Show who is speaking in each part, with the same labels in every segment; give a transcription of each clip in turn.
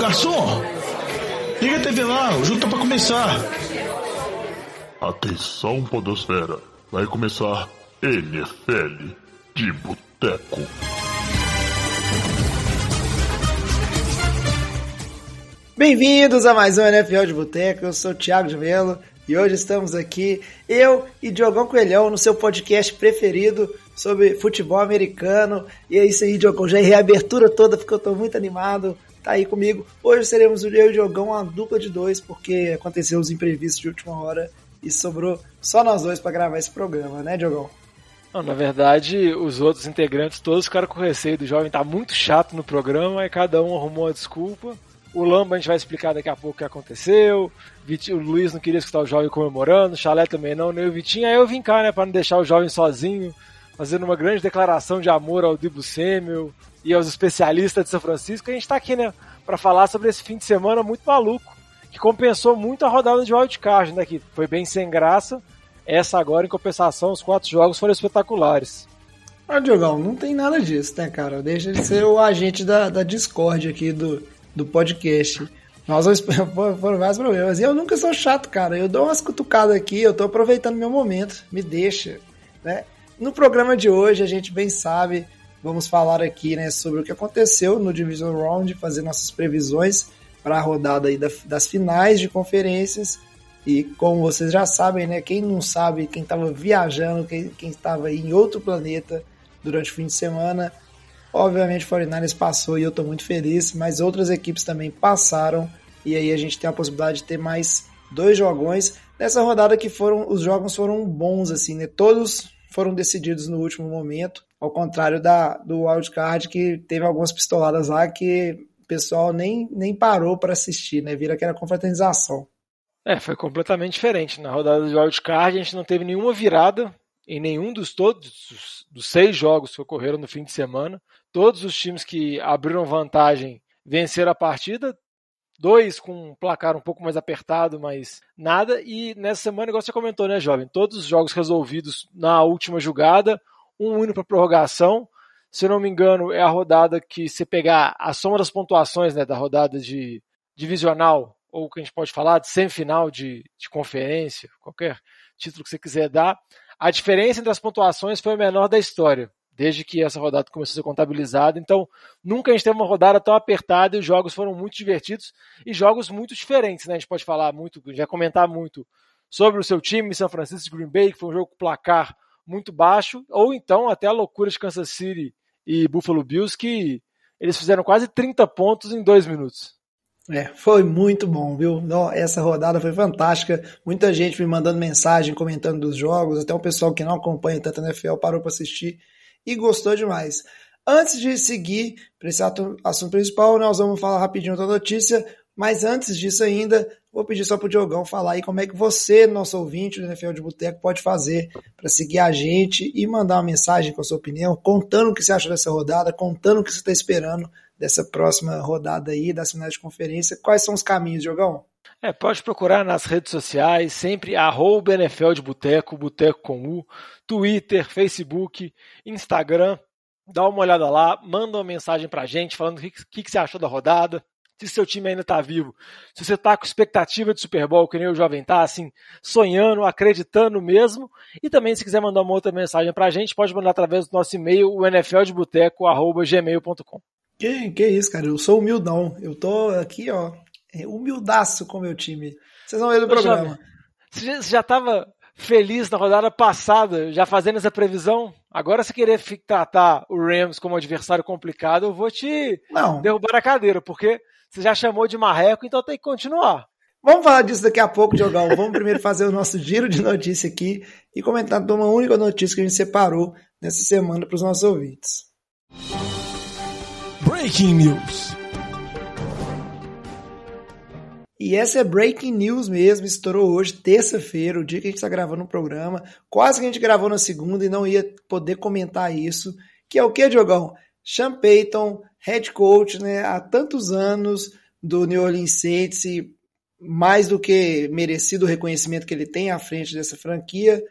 Speaker 1: garçom! Liga a TV lá, o jogo tá pra começar.
Speaker 2: Atenção, Podosfera. Vai começar NFL de Boteco.
Speaker 3: Bem-vindos a mais um NFL de Boteco. Eu sou o Thiago de Mello e hoje estamos aqui, eu e Diogão Coelhão, no seu podcast preferido sobre futebol americano. E é isso aí, Diogão. Já errei a abertura toda porque eu tô muito animado. Tá aí comigo. Hoje seremos eu e o Diogão uma dupla de dois, porque aconteceu os imprevistos de última hora e sobrou só nós dois para gravar esse programa, né, Diogão?
Speaker 4: Não, na verdade, os outros integrantes todos ficaram com receio do jovem tá muito chato no programa, e cada um arrumou uma desculpa. O Lamba a gente vai explicar daqui a pouco o que aconteceu. O Luiz não queria escutar o jovem comemorando, o Chalé também não, nem o Vitinho. Aí eu vim cá, né, para não deixar o jovem sozinho, fazendo uma grande declaração de amor ao Dibu Semel e aos especialistas de São Francisco. A gente está aqui, né, para falar sobre esse fim de semana muito maluco, que compensou muito a rodada de wildcard, né, que foi bem sem graça. Essa agora, em compensação, os quatro jogos foram espetaculares.
Speaker 3: Ah, Diogão, não tem nada disso, né, cara? Deixa de ser o agente da, da Discord aqui do, do podcast. Nós foram vários problemas. E eu nunca sou chato, cara. Eu dou umas cutucadas aqui, eu tô aproveitando meu momento. Me deixa, né? No programa de hoje, a gente bem sabe, vamos falar aqui, né, sobre o que aconteceu no Division Round, fazer nossas previsões para a rodada aí das finais de conferências. E como vocês já sabem, né, quem não sabe, quem estava viajando, quem estava em outro planeta durante o fim de semana, Obviamente o 49ers passou e eu estou muito feliz, mas outras equipes também passaram e aí a gente tem a possibilidade de ter mais dois jogões. Nessa rodada que foram, os jogos foram bons assim, né? Todos foram decididos no último momento, ao contrário da do wildcard que teve algumas pistoladas lá que o pessoal nem, nem parou para assistir, né? Vira aquela confraternização.
Speaker 4: É, foi completamente diferente. Na rodada do wildcard a gente não teve nenhuma virada em nenhum dos todos dos seis jogos que ocorreram no fim de semana. Todos os times que abriram vantagem venceram a partida. Dois com um placar um pouco mais apertado, mas nada. E nessa semana, igual você comentou, né, jovem? Todos os jogos resolvidos na última jogada, um indo para prorrogação. Se eu não me engano, é a rodada que você pegar a soma das pontuações né, da rodada de divisional, ou que a gente pode falar de semifinal de, de conferência, qualquer título que você quiser dar, a diferença entre as pontuações foi a menor da história desde que essa rodada começou a ser contabilizada. Então, nunca a gente teve uma rodada tão apertada e os jogos foram muito divertidos e jogos muito diferentes, né? A gente pode falar muito, já comentar muito sobre o seu time, São Francisco Green Bay, que foi um jogo com placar muito baixo, ou então até a loucura de Kansas City e Buffalo Bills, que eles fizeram quase 30 pontos em dois minutos.
Speaker 3: É, foi muito bom, viu? Essa rodada foi fantástica. Muita gente me mandando mensagem, comentando dos jogos, até o pessoal que não acompanha tanto a NFL parou para assistir e gostou demais. Antes de seguir para esse assunto principal, nós vamos falar rapidinho da notícia, mas antes disso ainda, vou pedir só para o Diogão falar aí como é que você, nosso ouvinte do NFL de Boteco, pode fazer para seguir a gente e mandar uma mensagem com a sua opinião, contando o que você acha dessa rodada, contando o que você está esperando dessa próxima rodada aí, das finais de conferência. Quais são os caminhos, Diogão?
Speaker 4: É, pode procurar nas redes sociais, sempre arroba NFL de Boteco, Boteco com U, Twitter, Facebook, Instagram. Dá uma olhada lá, manda uma mensagem pra gente falando o que, que, que você achou da rodada, se seu time ainda tá vivo, se você tá com expectativa de Super Bowl, que nem o Jovem tá, assim, sonhando, acreditando mesmo. E também, se quiser mandar uma outra mensagem pra gente, pode mandar através do nosso e-mail, o nfldeboteco.gmail.com.
Speaker 3: Que, que isso, cara, eu sou humildão. Eu tô aqui, ó, é, humildaço com o meu time. Vocês vão ver no programa.
Speaker 4: Você já estava feliz na rodada passada, já fazendo essa previsão? Agora, se querer tratar o Rams como adversário complicado, eu vou te Não. derrubar a cadeira, porque você já chamou de marreco, então tem que continuar.
Speaker 3: Vamos falar disso daqui a pouco, Diogão. Vamos primeiro fazer o nosso giro de notícia aqui e comentar uma única notícia que a gente separou nessa semana para os nossos ouvintes.
Speaker 1: Breaking News.
Speaker 3: E essa é breaking news mesmo, estourou hoje, terça-feira, o dia que a gente está gravando o programa. Quase que a gente gravou na segunda e não ia poder comentar isso. Que é o que, Diogão? Sean Payton, head coach, né, há tantos anos do New Orleans Saints, e mais do que merecido o reconhecimento que ele tem à frente dessa franquia,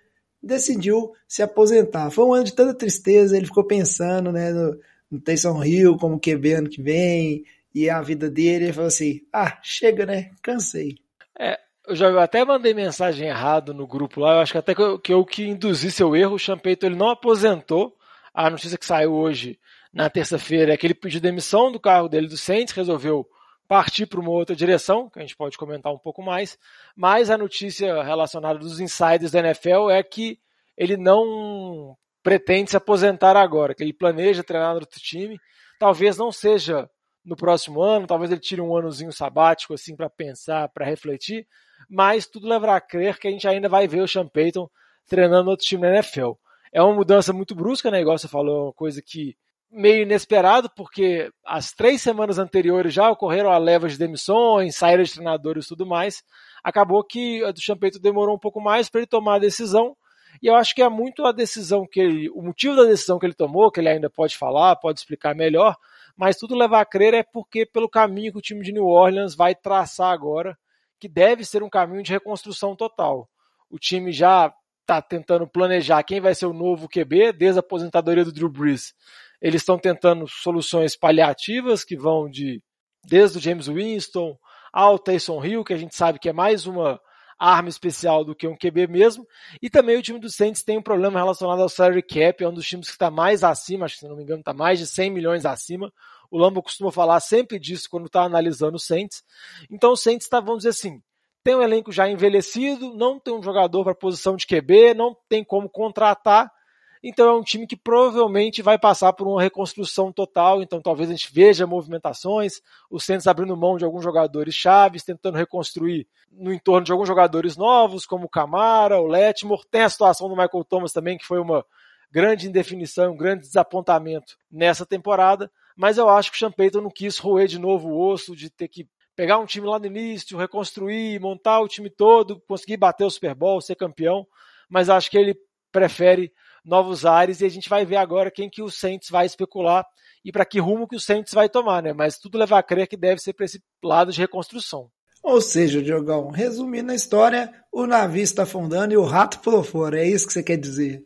Speaker 3: decidiu se aposentar. Foi um ano de tanta tristeza, ele ficou pensando né, no, no Taysom Hill como QB ano que vem, e a vida dele, ele falou assim: ah, chega, né? Cansei.
Speaker 4: É, eu já até mandei mensagem errado no grupo lá, eu acho que até que eu que, eu que induzi seu erro, o Champeito ele não aposentou. A notícia que saiu hoje, na terça-feira, é que ele pediu demissão do cargo dele do Saints, resolveu partir para uma outra direção, que a gente pode comentar um pouco mais, mas a notícia relacionada dos insiders da NFL é que ele não pretende se aposentar agora, que ele planeja treinar no outro time. Talvez não seja no próximo ano, talvez ele tire um anozinho sabático assim para pensar, para refletir, mas tudo levará a crer que a gente ainda vai ver o Sean Payton treinando outro time na NFL. É uma mudança muito brusca, né? Igual você falou, é uma coisa que meio inesperado, porque as três semanas anteriores já ocorreram a leva de demissões, saída de treinadores e tudo mais. Acabou que a do Champeito demorou um pouco mais para ele tomar a decisão, e eu acho que é muito a decisão que ele, o motivo da decisão que ele tomou, que ele ainda pode falar, pode explicar melhor, mas tudo leva a crer é porque pelo caminho que o time de New Orleans vai traçar agora, que deve ser um caminho de reconstrução total. O time já está tentando planejar quem vai ser o novo QB desde a aposentadoria do Drew Brees. Eles estão tentando soluções paliativas que vão de desde o James Winston ao Taysom Hill, que a gente sabe que é mais uma arma especial do que um QB mesmo. E também o time do Saints tem um problema relacionado ao salary cap, é um dos times que está mais acima, acho que se não me engano está mais de 100 milhões acima. O Lambo costuma falar sempre disso quando está analisando o Saints. Então o Saints está, vamos dizer assim, tem um elenco já envelhecido, não tem um jogador para posição de QB, não tem como contratar, então é um time que provavelmente vai passar por uma reconstrução total. Então talvez a gente veja movimentações, o Santos abrindo mão de alguns jogadores chaves, tentando reconstruir no entorno de alguns jogadores novos, como o Camara, o Letmore. Tem a situação do Michael Thomas também, que foi uma grande indefinição, um grande desapontamento nessa temporada. Mas eu acho que o Champeyton não quis roer de novo o osso de ter que pegar um time lá no início, reconstruir, montar o time todo, conseguir bater o Super Bowl, ser campeão. Mas acho que ele prefere novos ares e a gente vai ver agora quem que o Saints vai especular e para que rumo que o Saints vai tomar, né? Mas tudo leva a crer que deve ser para esse lado de reconstrução.
Speaker 3: Ou seja, Diogão, resumindo a história, o navio está afundando e o rato pulou fora. É isso que você quer dizer?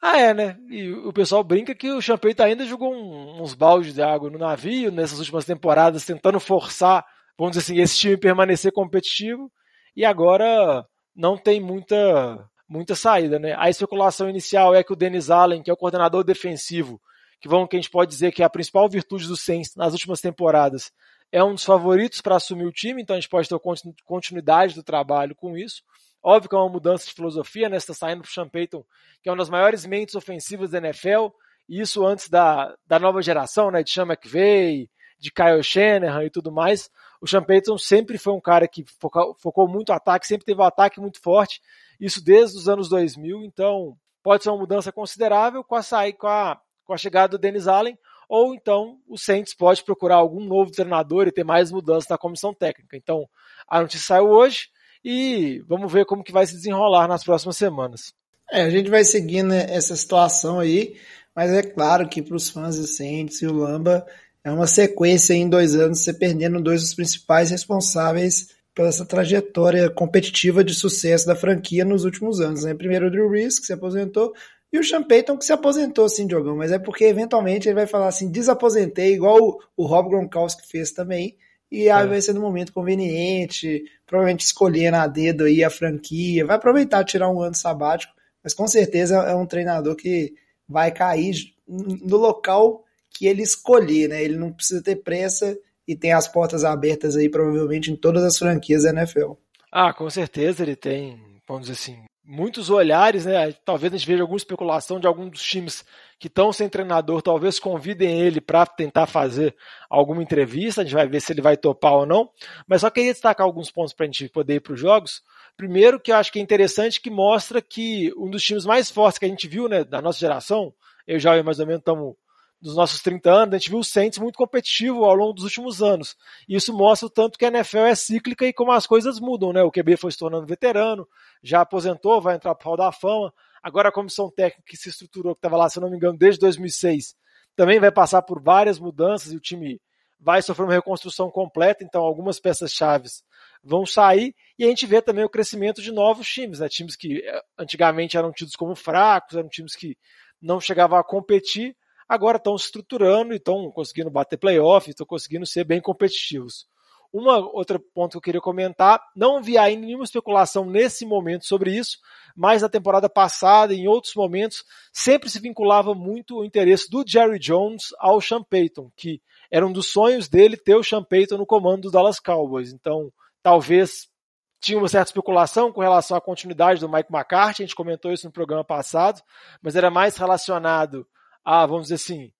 Speaker 4: Ah, é, né? E o pessoal brinca que o Champeito ainda jogou um, uns baldes de água no navio nessas últimas temporadas, tentando forçar, vamos dizer assim, esse time permanecer competitivo. E agora não tem muita muita saída, né? A especulação inicial é que o Denis Allen, que é o coordenador defensivo, que vamos que a gente pode dizer que é a principal virtude do Saints nas últimas temporadas, é um dos favoritos para assumir o time, então a gente pode ter continuidade do trabalho com isso. Óbvio que é uma mudança de filosofia, né? Está saindo para o Sean Payton, que é uma das maiores mentes ofensivas da NFL, e isso antes da, da nova geração, né? De Sean McVay, de Kyle Shanahan e tudo mais. O Sean Payton sempre foi um cara que focou, focou muito o ataque, sempre teve um ataque muito forte, isso desde os anos 2000, então pode ser uma mudança considerável com a, com a, com a chegada do Dennis Allen, ou então o Saints pode procurar algum novo treinador e ter mais mudanças na comissão técnica. Então, a notícia saiu hoje e vamos ver como que vai se desenrolar nas próximas semanas.
Speaker 3: É, a gente vai seguindo essa situação aí, mas é claro que para os fãs do Saints e o Lamba é uma sequência em dois anos, você perdendo dois dos principais responsáveis pela essa trajetória competitiva de sucesso da franquia nos últimos anos. Né? Primeiro o Drew Brees, que se aposentou, e o Sean Payton, que se aposentou, assim, Diogão, mas é porque eventualmente ele vai falar assim, desaposentei, igual o, o Rob Gronkowski fez também, e aí é. vai ser no momento conveniente, provavelmente escolhendo a dedo aí a franquia, vai aproveitar tirar um ano sabático, mas com certeza é um treinador que vai cair no local que ele escolher, né? Ele não precisa ter pressa e tem as portas abertas aí provavelmente em todas as franquias da NFL.
Speaker 4: Ah, com certeza ele tem, vamos dizer assim, muitos olhares, né? Talvez a gente veja alguma especulação de alguns dos times que estão sem treinador, talvez convidem ele para tentar fazer alguma entrevista, a gente vai ver se ele vai topar ou não. Mas só queria destacar alguns pontos para a gente poder ir para os jogos. Primeiro, que eu acho que é interessante, que mostra que um dos times mais fortes que a gente viu, né, da nossa geração, eu já mais ou menos estamos dos nossos 30 anos, a gente viu o Saints muito competitivo ao longo dos últimos anos. E isso mostra o tanto que a NFL é cíclica e como as coisas mudam, né? O QB foi se tornando veterano, já aposentou, vai entrar para o Hall da Fama. Agora a comissão técnica que se estruturou, que estava lá, se não me engano, desde 2006, também vai passar por várias mudanças e o time vai sofrer uma reconstrução completa, então algumas peças-chave vão sair e a gente vê também o crescimento de novos times, né? Times que eh, antigamente eram tidos como fracos, eram times que não chegavam a competir, agora estão se estruturando e estão conseguindo bater playoff, estão conseguindo ser bem competitivos. Uma outra ponto que eu queria comentar, não vi ainda nenhuma especulação nesse momento sobre isso, mas na temporada passada, em outros momentos, sempre se vinculava muito o interesse do Jerry Jones ao Sean Payton, que era um dos sonhos dele ter o Sean Payton no comando dos Dallas Cowboys. Então, talvez tinha uma certa especulação com relação à continuidade do Mike McCarthy, a gente comentou isso no programa passado, mas era mais relacionado a, vamos dizer assim,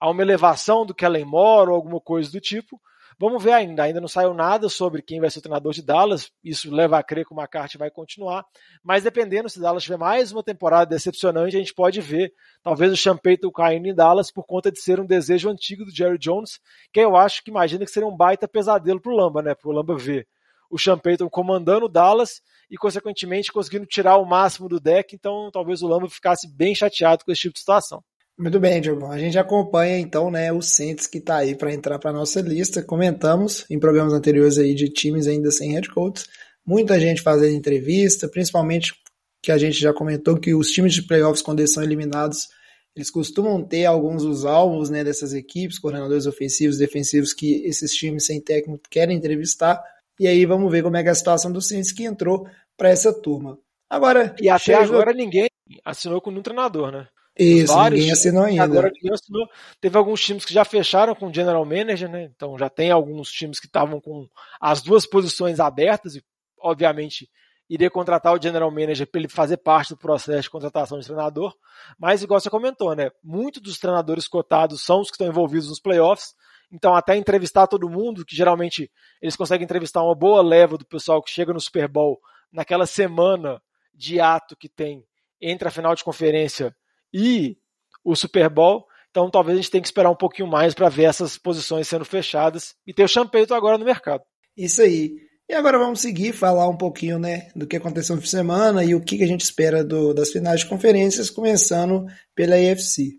Speaker 4: a uma elevação do Kellen Moore ou alguma coisa do tipo. Vamos ver ainda, ainda não saiu nada sobre quem vai ser o treinador de Dallas, isso leva a crer que o McCarthy vai continuar, mas dependendo se Dallas tiver mais uma temporada decepcionante, a gente pode ver talvez o Champeyton caindo em Dallas por conta de ser um desejo antigo do Jerry Jones, que eu acho que imagina que seria um baita pesadelo pro Lamba, né, pro Lamba ver o Champeyton comandando Dallas e consequentemente conseguindo tirar o máximo do deck, então talvez o Lamba ficasse bem chateado com esse tipo de situação.
Speaker 3: Muito bem, Diogo. A gente acompanha então, né, o Saints que está aí para entrar para nossa lista. Comentamos em programas anteriores aí de times ainda sem head coach. Muita gente fazendo entrevista, principalmente que a gente já comentou que os times de playoffs quando eles são eliminados, eles costumam ter alguns dos alvos, né, dessas equipes, coordenadores ofensivos, defensivos que esses times sem técnico querem entrevistar. E aí vamos ver como é, é a situação do Saints que entrou para essa turma. Agora,
Speaker 4: e até agora ninguém assinou com um treinador, né?
Speaker 3: Isso, vários, ninguém assinou ainda.
Speaker 4: Agora ninguém assinou. Teve alguns times que já fecharam com o General Manager, né? Então já tem alguns times que estavam com as duas posições abertas e, obviamente, iria contratar o General Manager para ele fazer parte do processo de contratação de treinador. Mas, igual você comentou, né? Muitos dos treinadores cotados são os que estão envolvidos nos playoffs. Então, até entrevistar todo mundo, que geralmente eles conseguem entrevistar uma boa leva do pessoal que chega no Super Bowl naquela semana de ato que tem entre a final de conferência e o Super Bowl. Então talvez a gente tenha que esperar um pouquinho mais para ver essas posições sendo fechadas e ter o Champeito agora no mercado.
Speaker 3: Isso aí. E agora vamos seguir, falar um pouquinho né, do que aconteceu no fim de semana e o que, a gente espera do, das finais de conferências, começando pela AFC.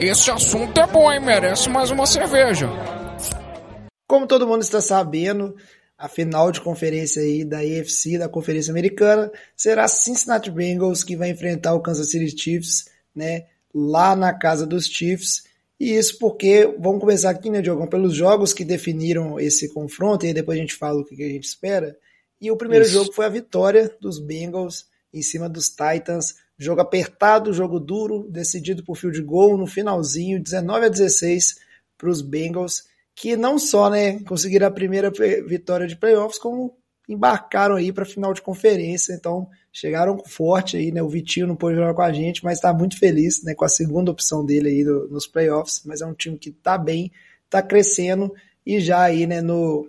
Speaker 5: Esse assunto é bom, hein? Merece mais uma cerveja.
Speaker 3: Como todo mundo está sabendo, a final de conferência aí da AFC, da Conferência Americana, será Cincinnati Bengals que vai enfrentar o Kansas City Chiefs, né, lá na casa dos Chiefs. E isso porque, vamos começar aqui, né, Diogão, pelos jogos que definiram esse confronto, e aí depois a gente fala o que a gente espera. E o primeiro isso. jogo foi a vitória dos Bengals em cima dos Titans. Jogo apertado, jogo duro, decidido por field goal no finalzinho, 19 a 16 para os Bengals que não só né, conseguiram a primeira vitória de playoffs, como embarcaram aí para final de conferência. Então chegaram forte aí, né? O Vitinho não pôde jogar com a gente, mas está muito feliz né, com a segunda opção dele aí no, nos playoffs. Mas é um time que está bem, está crescendo e já aí né, no,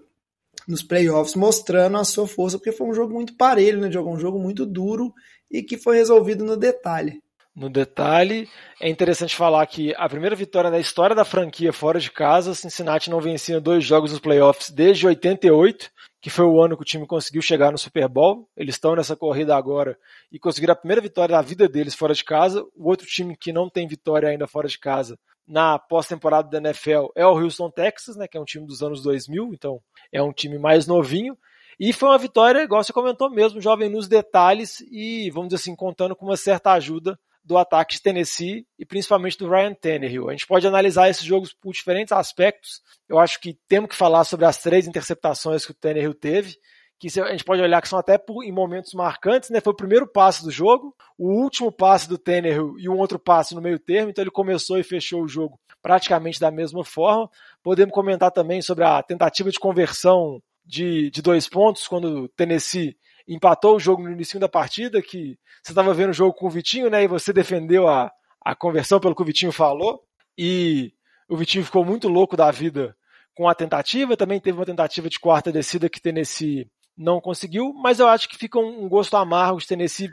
Speaker 3: nos playoffs mostrando a sua força, porque foi um jogo muito parelho, né? Jogou um jogo muito duro e que foi resolvido no detalhe
Speaker 4: no detalhe. É interessante falar que a primeira vitória na história da franquia fora de casa, Cincinnati não vencia dois jogos nos playoffs desde 88, que foi o ano que o time conseguiu chegar no Super Bowl. Eles estão nessa corrida agora e conseguiram a primeira vitória da vida deles fora de casa. O outro time que não tem vitória ainda fora de casa na pós-temporada da NFL é o Houston Texas, né, que é um time dos anos 2000, então é um time mais novinho. E foi uma vitória, igual você comentou mesmo, jovem nos detalhes e, vamos dizer assim, contando com uma certa ajuda do ataque de Tennessee e principalmente do Ryan Tannehill. A gente pode analisar esses jogos por diferentes aspectos. Eu acho que temos que falar sobre as três interceptações que o Tannehill teve, que a gente pode olhar que são até por, em momentos marcantes, né? Foi o primeiro passe do jogo, o último passe do Tannehill e um outro passe no meio termo, então ele começou e fechou o jogo praticamente da mesma forma. Podemos comentar também sobre a tentativa de conversão de, de dois pontos, quando o Tennessee empatou o jogo no início da partida, que você estava vendo o jogo com o Vitinho, né? E você defendeu a, a conversão pelo que o Vitinho falou. E o Vitinho ficou muito louco da vida com a tentativa. Também teve uma tentativa de quarta descida que Tennessee não conseguiu, mas eu acho que fica um, gosto amargo de Tennessee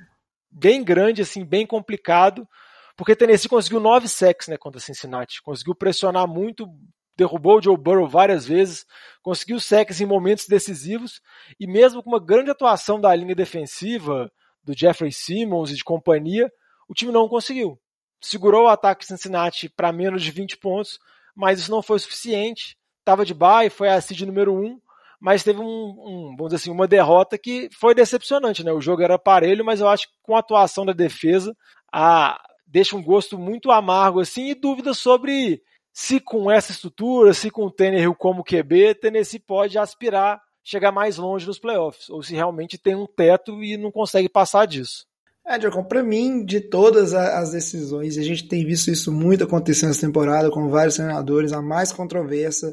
Speaker 4: bem grande, assim, bem complicado, porque Tennessee conseguiu nove sacks né, contra Cincinnati, conseguiu pressionar muito, derrubou o Joe Burrow várias vezes, conseguiu sacks em momentos decisivos e mesmo com uma grande atuação da linha defensiva do Jeffrey Simmons e de companhia, o time não conseguiu. Segurou o ataque Cincinnati para menos de 20 pontos, mas isso não foi suficiente. Estava de bye, foi a seed número 1, mas teve um, um, vamos dizer assim, uma derrota que foi decepcionante, né? O jogo era parelho, mas eu acho que com a atuação da defesa, a deixa um gosto muito amargo assim e dúvidas sobre se com essa estrutura, se com o Tannehill como QB, Tennessee pode aspirar chegar mais longe nos playoffs, ou se realmente tem um teto e não consegue passar disso.
Speaker 3: É, Diocon, para mim, de todas as decisões, a gente tem visto isso muito acontecer nessa temporada com vários treinadores, a mais controversa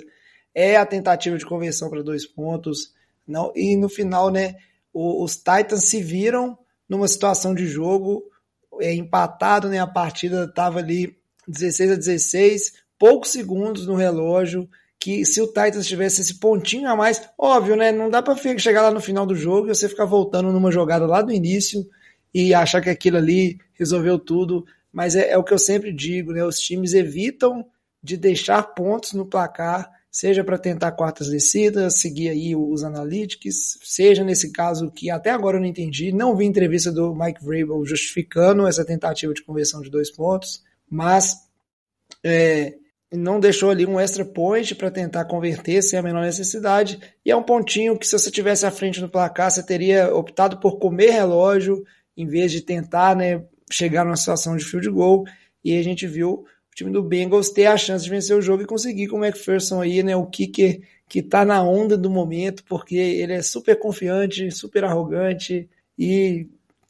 Speaker 3: é a tentativa de conversão para dois pontos. Não, e no final, né, os Titans se viram numa situação de jogo é, empatado, né, a partida estava ali 16 a 16, poucos segundos no relógio, que se o Titans tivesse esse pontinho a mais, óbvio, né? Não dá para chegar lá no final do jogo e você ficar voltando numa jogada lá do início e achar que aquilo ali resolveu tudo. Mas é, é o que eu sempre digo, né? Os times evitam de deixar pontos no placar, seja para tentar quartas descidas, seguir aí os analytics, seja nesse caso que até agora eu não entendi, não vi entrevista do Mike Vrabel justificando essa tentativa de conversão de dois pontos, mas é, não deixou ali um extra point para tentar converter sem a menor necessidade. E é um pontinho que, se você tivesse à frente no placar, você teria optado por comer relógio em vez de tentar né, chegar numa situação de field goal. E a gente viu o time do Bengals ter a chance de vencer o jogo e conseguir com o McPherson aí, né, o kicker que está na onda do momento, porque ele é super confiante, super arrogante e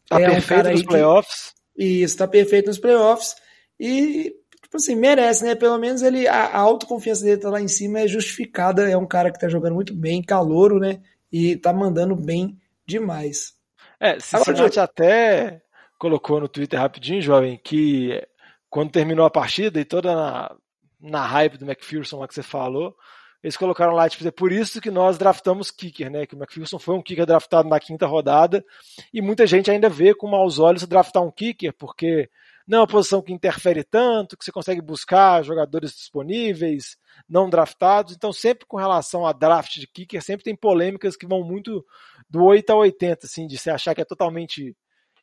Speaker 4: tá
Speaker 3: é
Speaker 4: perfeito um nos playoffs.
Speaker 3: Que, isso, está perfeito nos playoffs. E tipo assim, merece, né? Pelo menos ele, a, a autoconfiança dele tá lá em cima é justificada. É um cara que tá jogando muito bem, calouro, né? E tá mandando bem demais.
Speaker 4: É, Cincinnati Agora, até colocou no Twitter rapidinho, jovem, que quando terminou a partida e toda na, na hype do McPherson lá que você falou, eles colocaram lá, tipo, é por isso que nós draftamos kicker, né? Que o McPherson foi um kicker draftado na quinta rodada e muita gente ainda vê com maus olhos draftar um kicker, porque não é uma posição que interfere tanto, que você consegue buscar jogadores disponíveis, não draftados. Então, sempre com relação a draft de kicker, sempre tem polêmicas que vão muito do 8 a 80, assim, de você achar que é totalmente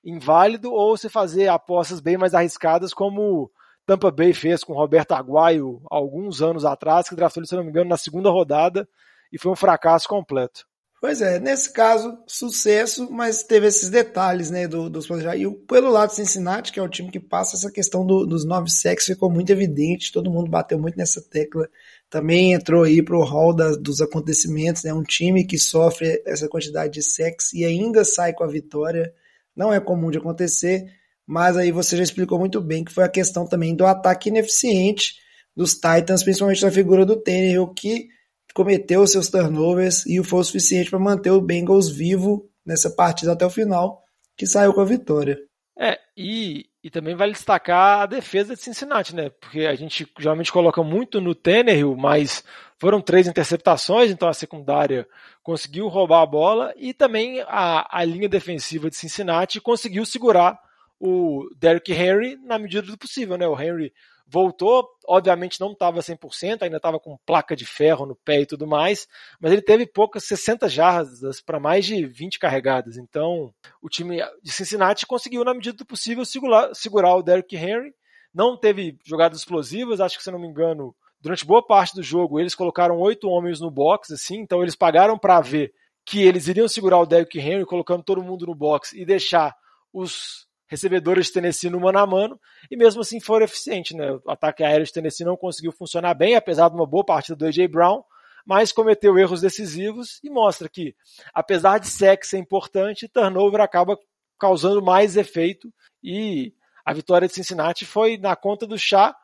Speaker 4: inválido ou você fazer apostas bem mais arriscadas, como Tampa Bay fez com Roberto Aguayo alguns anos atrás, que draftou ele, se não me engano, na segunda rodada e foi um fracasso completo.
Speaker 3: Pois é, nesse caso, sucesso, mas teve esses detalhes, né, do, dos E pelo lado de Cincinnati, que é o time que passa essa questão do, dos nove sexos, ficou muito evidente, todo mundo bateu muito nessa tecla. Também entrou aí pro hall da, dos acontecimentos, né, um time que sofre essa quantidade de sexo e ainda sai com a vitória. Não é comum de acontecer, mas aí você já explicou muito bem que foi a questão também do ataque ineficiente dos Titans, principalmente na figura do Tannehill, que cometeu seus turnovers e foi o suficiente para manter o Bengals vivo nessa partida até o final, que saiu com a vitória.
Speaker 4: É, e, e também vale destacar a defesa de Cincinnati, né? Porque a gente geralmente coloca muito no Tannehill, mas foram três interceptações, então a secundária conseguiu roubar a bola e também a, a linha defensiva de Cincinnati conseguiu segurar o Derrick Henry na medida do possível, né? O Henry voltou, obviamente não estava 100%, ainda estava com placa de ferro no pé e tudo mais, mas ele teve poucas 60 jardas para mais de 20 carregadas. Então, o time de Cincinnati conseguiu, na medida do possível, segurar, segurar o Derrick Henry. Não teve jogadas explosivas, acho que, se não me engano, durante boa parte do jogo eles colocaram oito homens no box, assim, então eles pagaram para ver que eles iriam segurar o Derrick Henry, colocando todo mundo no box e deixar os recebedores de Tennessee no mano a mano, e mesmo assim foram eficientes. Né? O ataque aéreo de Tennessee não conseguiu funcionar bem, apesar de uma boa partida do A.J. Brown, mas cometeu erros decisivos e mostra que, apesar de sexo ser importante, turnover acaba causando mais efeito e a vitória de Cincinnati foi na conta do chá,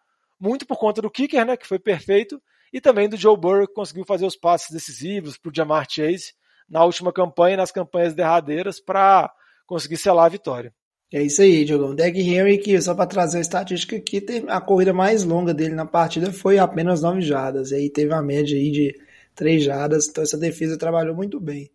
Speaker 4: muito por conta do kicker, né, que foi perfeito, e também do Joe Burrow, que conseguiu fazer os passes decisivos para o Jamar Chase na última campanha nas campanhas derradeiras para conseguir selar a vitória.
Speaker 3: É isso aí, Diogão. Derek Henry, que só para trazer a estatística aqui, a corrida mais longa dele na partida foi apenas 9 jardas. E aí teve a média aí de 3 jardas, então essa defesa trabalhou muito bem.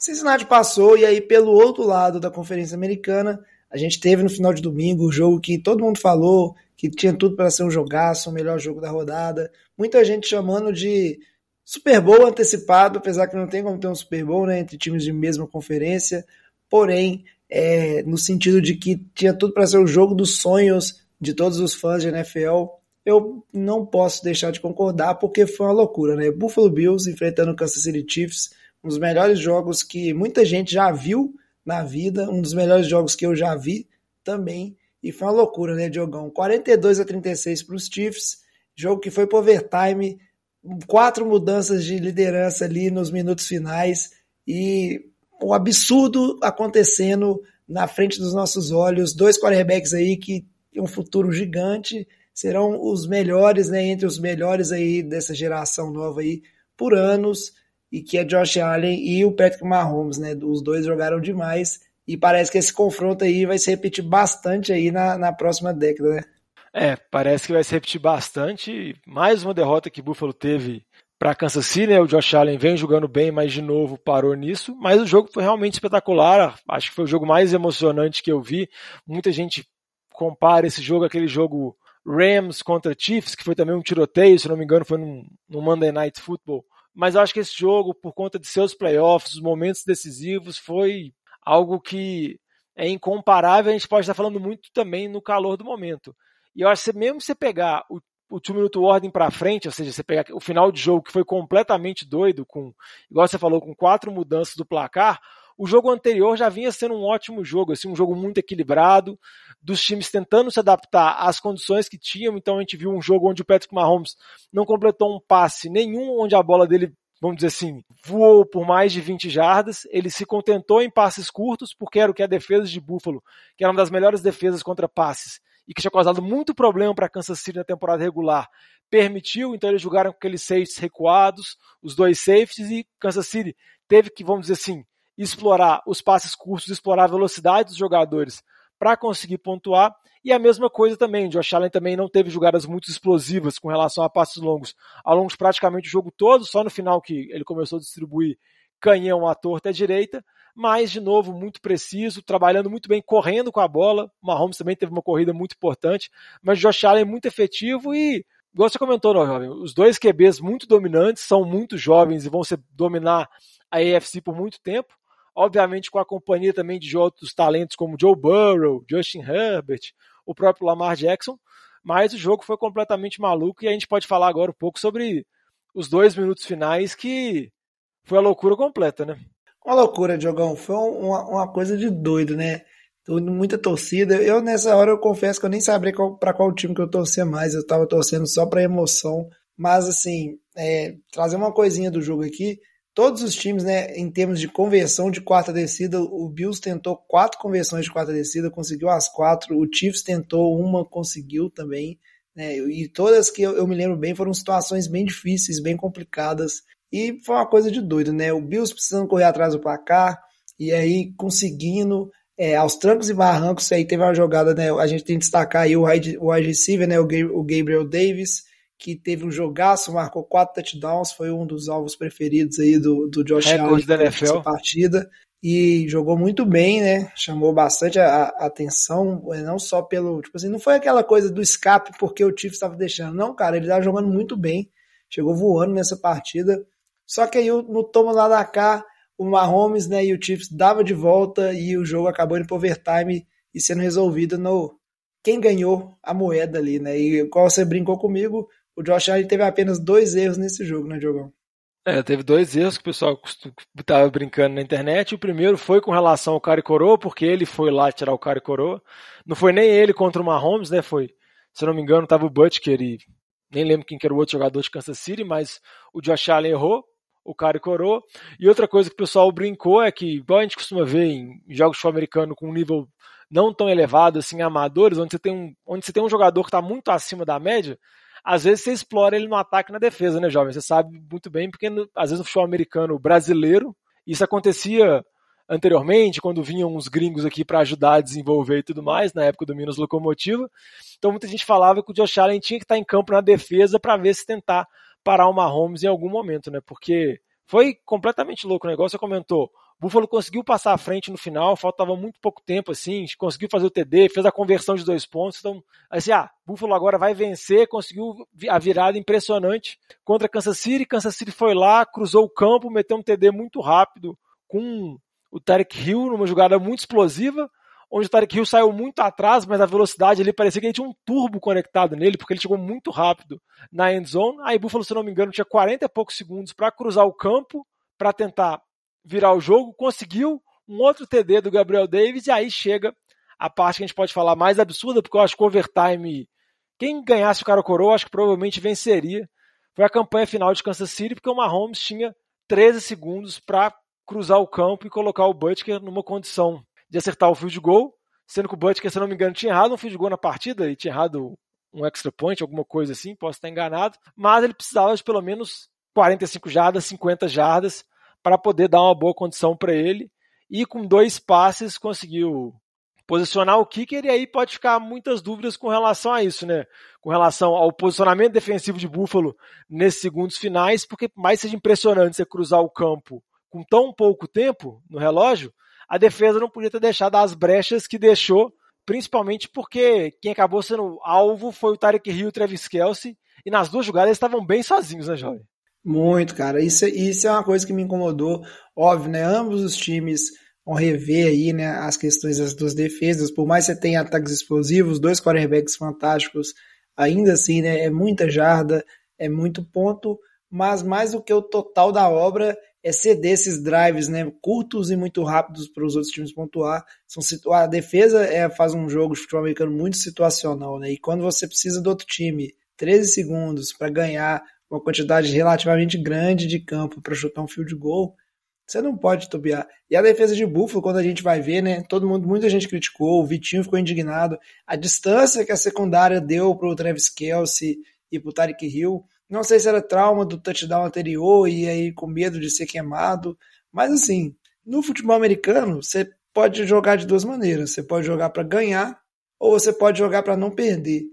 Speaker 3: Cincinnati passou, e aí pelo outro lado da Conferência Americana, a gente teve no final de domingo o jogo que todo mundo falou que tinha tudo para ser um jogaço, o melhor jogo da rodada. Muita gente chamando de Super Bowl antecipado, apesar que não tem como ter um Super Bowl né, entre times de mesma conferência. Porém, é, no sentido de que tinha tudo para ser o jogo dos sonhos de todos os fãs de NFL. Eu não posso deixar de concordar porque foi uma loucura, né? Buffalo Bills enfrentando o Kansas City Chiefs, um dos melhores jogos que muita gente já viu na vida, um dos melhores jogos que eu já vi também. e foi uma loucura, né, Diogão? 42 a 36 para os Chiefs, jogo que foi para overtime, quatro mudanças de liderança ali nos minutos finais e um absurdo acontecendo na frente dos nossos olhos, dois quarterbacks aí que têm um futuro gigante, serão os melhores, né, entre os melhores aí dessa geração nova aí por anos, e que é Josh Allen e o Patrick Mahomes, né, os dois jogaram demais e parece que esse confronto aí vai se repetir bastante aí na, na próxima década, né?
Speaker 4: É, parece que vai se repetir bastante. Mais uma derrota que Buffalo teve para Kansas City, né? O Josh Allen vem jogando bem, mas de novo parou nisso. Mas o jogo foi realmente espetacular. Acho que foi o jogo mais emocionante que eu vi. Muita gente compara esse jogo aquele jogo Rams contra Chiefs, que foi também um tiroteio, se não me engano, foi num Monday Night Football. Mas acho que esse jogo, por conta de seus playoffs, os momentos decisivos, foi algo que é incomparável. A gente pode estar falando muito também no calor do momento. E eu acho que mesmo você pegar o, o two minute warning para frente, ou seja, você pegar o final de jogo que foi completamente doido, com, igual você falou, com quatro mudanças do placar, o jogo anterior já vinha sendo um ótimo jogo, assim, um jogo muito equilibrado, dos times tentando se adaptar às condições que tinham. Então a gente viu um jogo onde o Patrick Mahomes não completou um passe nenhum onde a bola dele vamos dizer assim, voou por mais de 20 jardas. Ele se contentou em passes curtos, porque era o que a defesa de Buffalo, que era uma das melhores defesas contra passes, e que tinha causado muito problema para Kansas City na temporada regular, permitiu. Então eles jogaram com aqueles safeties recuados, os dois safeties, e Kansas City teve que, vamos dizer assim, explorar os passes curtos, explorar a velocidade dos jogadores para conseguir pontuar. E a mesma coisa também, Josh Allen também não teve jogadas muito explosivas com relação a passes longos ao longo de praticamente o jogo todo, só no final que ele começou a distribuir canhão à torta à direita, mas de novo muito preciso, trabalhando muito bem, correndo com a bola. O Mahomes também teve uma corrida muito importante, mas Josh Allen é muito efetivo e, igual você comentou, não, jovem, os dois QBs muito dominantes, são muito jovens e vão ser, dominar a AFC por muito tempo. Obviamente com a companhia também de outros talentos como Joe Burrow, Justin Herbert, o próprio Lamar Jackson, mas o jogo foi completamente maluco e a gente pode falar agora um pouco sobre os dois minutos finais que foi a loucura completa, né?
Speaker 3: Uma loucura, Diogão. Foi uma, uma coisa de doido, né? Muita torcida. Eu, nessa hora, eu confesso que eu nem sabia para qual time que eu torcia mais. Eu tava torcendo só pra emoção. Mas, assim, é, trazer uma coisinha do jogo aqui todos os times, né, em termos de conversão de quarta descida, o Bills tentou quatro conversões de quarta descida, conseguiu as quatro, o Chiefs tentou uma, conseguiu também, né, e todas que eu, eu me lembro bem foram situações bem difíceis, bem complicadas, e foi uma coisa de doido, né, o Bills precisando correr atrás do placar, e aí conseguindo, é, aos trancos e barrancos, aí teve uma jogada, né, a gente tem que destacar aí o wide, o wide receiver, né, o Gabriel Davis, que teve um jogaço, marcou quatro touchdowns, foi um dos alvos preferidos aí do, do Josh Allen nessa partida. E jogou muito bem, né? Chamou bastante a, a, atenção, não só pelo, tipo assim, não foi aquela coisa do escape porque o Chiefs estava deixando, não, cara, ele estava jogando muito bem, chegou voando nessa partida. Só que aí no toma lá da cá, o Mahomes, né, e o Chiefs dava de volta e o jogo acabou indo pro overtime e sendo resolvido no quem ganhou a moeda ali, né? E qual você brincou comigo, o Josh Allen teve apenas dois erros nesse jogo, né, Diogão?
Speaker 4: É, teve dois erros que o pessoal estava brincando na internet. O primeiro foi com relação ao cara coroa, porque ele foi lá tirar o cara coroa. Não foi nem ele contra o Mahomes, né? Foi, se não me engano, estava o Butker e nem lembro quem que era o outro jogador de Kansas City, mas o Josh Allen errou, o cara coroa. E outra coisa que o pessoal brincou é que, igual a gente costuma ver em jogos sul-americano com um nível não tão elevado assim, amadores, onde você tem um, onde você tem um jogador que está muito acima da média, às vezes você explora ele no ataque e na defesa, né, jovem? Você sabe muito bem, porque no, às vezes no futebol americano brasileiro, isso acontecia anteriormente, quando vinham uns gringos aqui para ajudar a desenvolver e tudo mais, na época do Minas Locomotiva. Então muita gente falava que o Josh Allen tinha que estar em campo na defesa para ver se tentar parar o Mahomes em algum momento, né? Porque foi completamente louco o negócio. Você comentou, Buffalo conseguiu passar à frente no final, faltava muito pouco tempo, assim, conseguiu fazer o TD, fez a conversão de dois pontos. Então, assim, ah, Buffalo agora vai vencer, conseguiu a virada impressionante contra Kansas City. Kansas City foi lá, cruzou o campo, meteu um TD muito rápido com o Tarek Hill numa jogada muito explosiva, onde o Tarek Hill saiu muito atrás, mas a velocidade ali parecia que ele tinha um turbo conectado nele, porque ele chegou muito rápido na end zone. Aí Buffalo, se não me engano, tinha 40 e poucos segundos para cruzar o campo, para tentar virar o jogo, conseguiu um outro TD do Gabriel Davis e aí chega a parte que a gente pode falar mais absurda, porque eu acho que o overtime, quem ganhasse o cara coroa, acho que provavelmente venceria. Foi a campanha final de Kansas City, porque o Mahomes tinha 13 segundos para cruzar o campo e colocar o Butker numa condição de acertar o field goal, sendo que o Butker, se não me engano, tinha errado um field goal na partida e tinha errado um extra point, alguma coisa assim, posso estar enganado, mas ele precisava de pelo menos 45 jardas, 50 jardas para poder dar uma boa condição para ele e com dois passes conseguiu posicionar o kicker e aí pode ficar muitas dúvidas com relação a isso, né? Com relação ao posicionamento defensivo de Buffalo nesses segundos finais, porque mais seja impressionante você cruzar o campo com tão pouco tempo no relógio, a defesa não podia ter deixado as brechas que deixou, principalmente porque quem acabou sendo alvo foi o Tarek Hill e o Travis Kelsey, e nas duas jogadas eles estavam bem sozinhos, né, Jovem?
Speaker 3: Muito, cara. Isso, isso é uma coisa que me incomodou. Óbvio, né? Ambos os times vão rever aí, né, as questões das duas defesas. Por mais que você tenha ataques explosivos, dois quarterbacks fantásticos, ainda assim, né, é muita jarda, é muito ponto, mas mais do que o total da obra é ceder esses drives né, curtos e muito rápidos para os outros times pontuar. São a defesa é, faz um jogo de futebol americano muito situacional, né? E quando você precisa do outro time 13 segundos para ganhar uma quantidade relativamente grande de campo para chutar um field goal, você não pode tobiar. E a defesa de Buffalo, quando a gente vai ver, né? Todo mundo, muita gente criticou, o Vitinho ficou indignado. A distância que a secundária deu para o Travis Kelsey e para o Tarek Hill não sei se era trauma do touchdown anterior e aí com medo de ser queimado. Mas assim, no futebol americano, você pode jogar de duas maneiras. Você pode jogar para ganhar ou você pode jogar para não perder.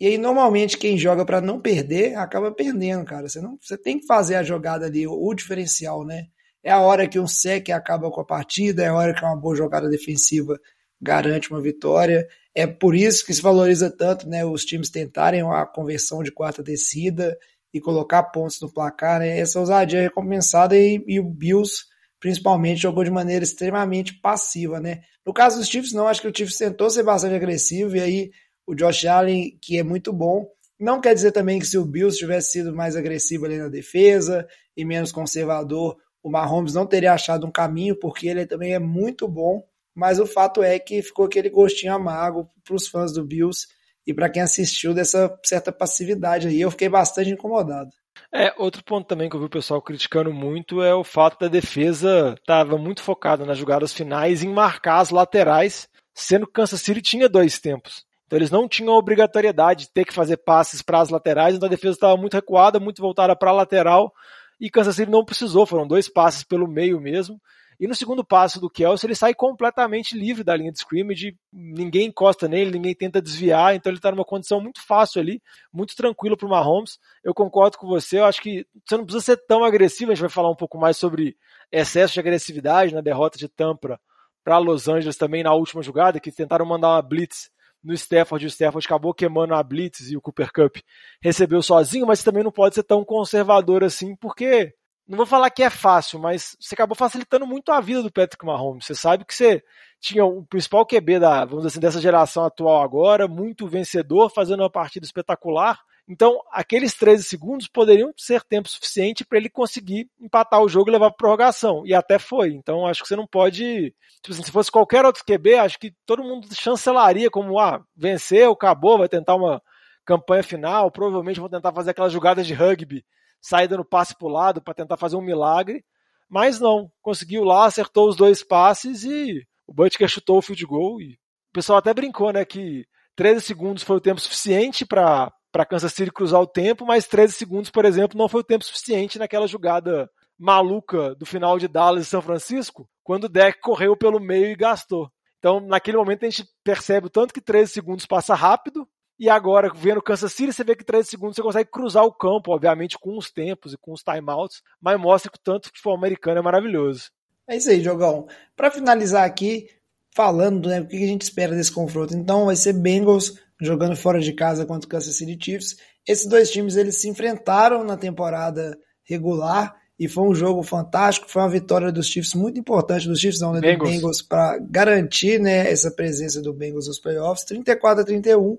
Speaker 3: E aí, normalmente, quem joga para não perder acaba perdendo, cara. Você, não, você tem que fazer a jogada ali, o, o diferencial, né? É a hora que um sec acaba com a partida, é a hora que uma boa jogada defensiva garante uma vitória. É por isso que se valoriza tanto né, os times tentarem a conversão de quarta descida e colocar pontos no placar, né? Essa ousadia é recompensada e, e, o Bills, principalmente, jogou de maneira extremamente passiva, né? No caso dos Chiefs, não, acho que o Chiefs tentou ser bastante agressivo e aí o Josh Allen, que é muito bom, não quer dizer também que se o Bills tivesse sido mais agressivo ali na defesa e menos conservador, o Mahomes não teria achado um caminho, porque ele também é muito bom, mas o fato é que ficou aquele gostinho amargo para os fãs do Bills e para quem assistiu dessa certa passividade aí, eu fiquei bastante incomodado.
Speaker 4: É, outro ponto também que eu vi o pessoal criticando muito é o fato da defesa estava muito focada nas jogadas finais em marcar as laterais, sendo que Kansas City tinha dois tempos. Então eles não tinham a obrigatoriedade de ter que fazer passes para as laterais, então a defesa estava muito recuada, muito voltada para a lateral, e Kansas City não precisou, foram dois passes pelo meio mesmo. E no segundo passo do Kelsey, ele sai completamente livre da linha de scrimmage, ninguém encosta nele, ninguém tenta desviar, então ele está numa condição muito fácil ali, muito tranquilo para o Mahomes. Eu concordo com você, eu acho que você não precisa ser tão agressivo, a gente vai falar um pouco mais sobre excesso de agressividade na derrota de Tampa para Los Angeles também na última jogada, que tentaram mandar uma blitz no Stafford, o Stafford acabou queimando a blitz e o Cooper Cup recebeu sozinho, mas também não pode ser tão conservador assim, porque não vou falar que é fácil, mas você acabou facilitando muito a vida do Patrick Mahomes. Você sabe que você tinha o principal QB da, vamos dizer assim, dessa geração atual agora, muito vencedor, fazendo uma partida espetacular. Então, aqueles 13 segundos poderiam ser tempo suficiente para ele conseguir empatar o jogo e levar para prorrogação. E até foi. Então, acho que você não pode. Tipo assim, se fosse qualquer outro QB, acho que todo mundo chancelaria como, ah, venceu, acabou, vai tentar uma campanha final, provavelmente vão tentar fazer aquelas jogadas de rugby sair dando passe para o lado para tentar fazer um milagre, mas não, conseguiu lá, acertou os dois passes e o Butker chutou o field goal e o pessoal até brincou, né, que 13 segundos foi o tempo suficiente para para Kansas City cruzar o tempo, mas 13 segundos, por exemplo, não foi o tempo suficiente naquela jogada maluca do final de Dallas e São Francisco, quando o deck correu pelo meio e gastou. Então, naquele momento, a gente percebe o tanto que 13 segundos passa rápido e agora, vendo Kansas City, você vê que 13 segundos você consegue cruzar o campo, obviamente com os tempos e com os timeouts, mas mostra que o tanto futebol americano é maravilhoso.
Speaker 3: É isso aí, Jogão. Para finalizar aqui, falando né, o que a gente espera desse confronto. Então, vai ser Bengals jogando fora de casa contra o Kansas City Chiefs. Esses dois times eles se enfrentaram na temporada regular e foi um jogo fantástico. Foi uma vitória dos Chiefs muito importante, dos Chiefs não, né, Bengals. do Bengals, para garantir né, essa presença do Bengals nos playoffs. 34 a 31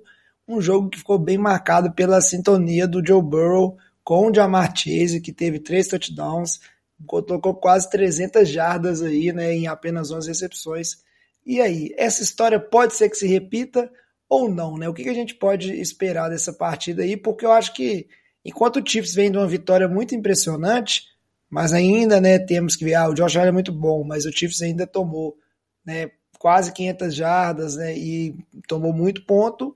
Speaker 3: um jogo que ficou bem marcado pela sintonia do Joe Burrow com o Jamar Chase, que teve três touchdowns, colocou quase 300 jardas aí, né, em apenas 11 recepções. E aí, essa história pode ser que se repita ou não, né? O que, que a gente pode esperar dessa partida aí? Porque eu acho que enquanto o Chiefs vem de uma vitória muito impressionante, mas ainda, né, temos que ver, ah, o Josh Allen é muito bom, mas o Chiefs ainda tomou, né, quase 500 jardas, né, e tomou muito ponto.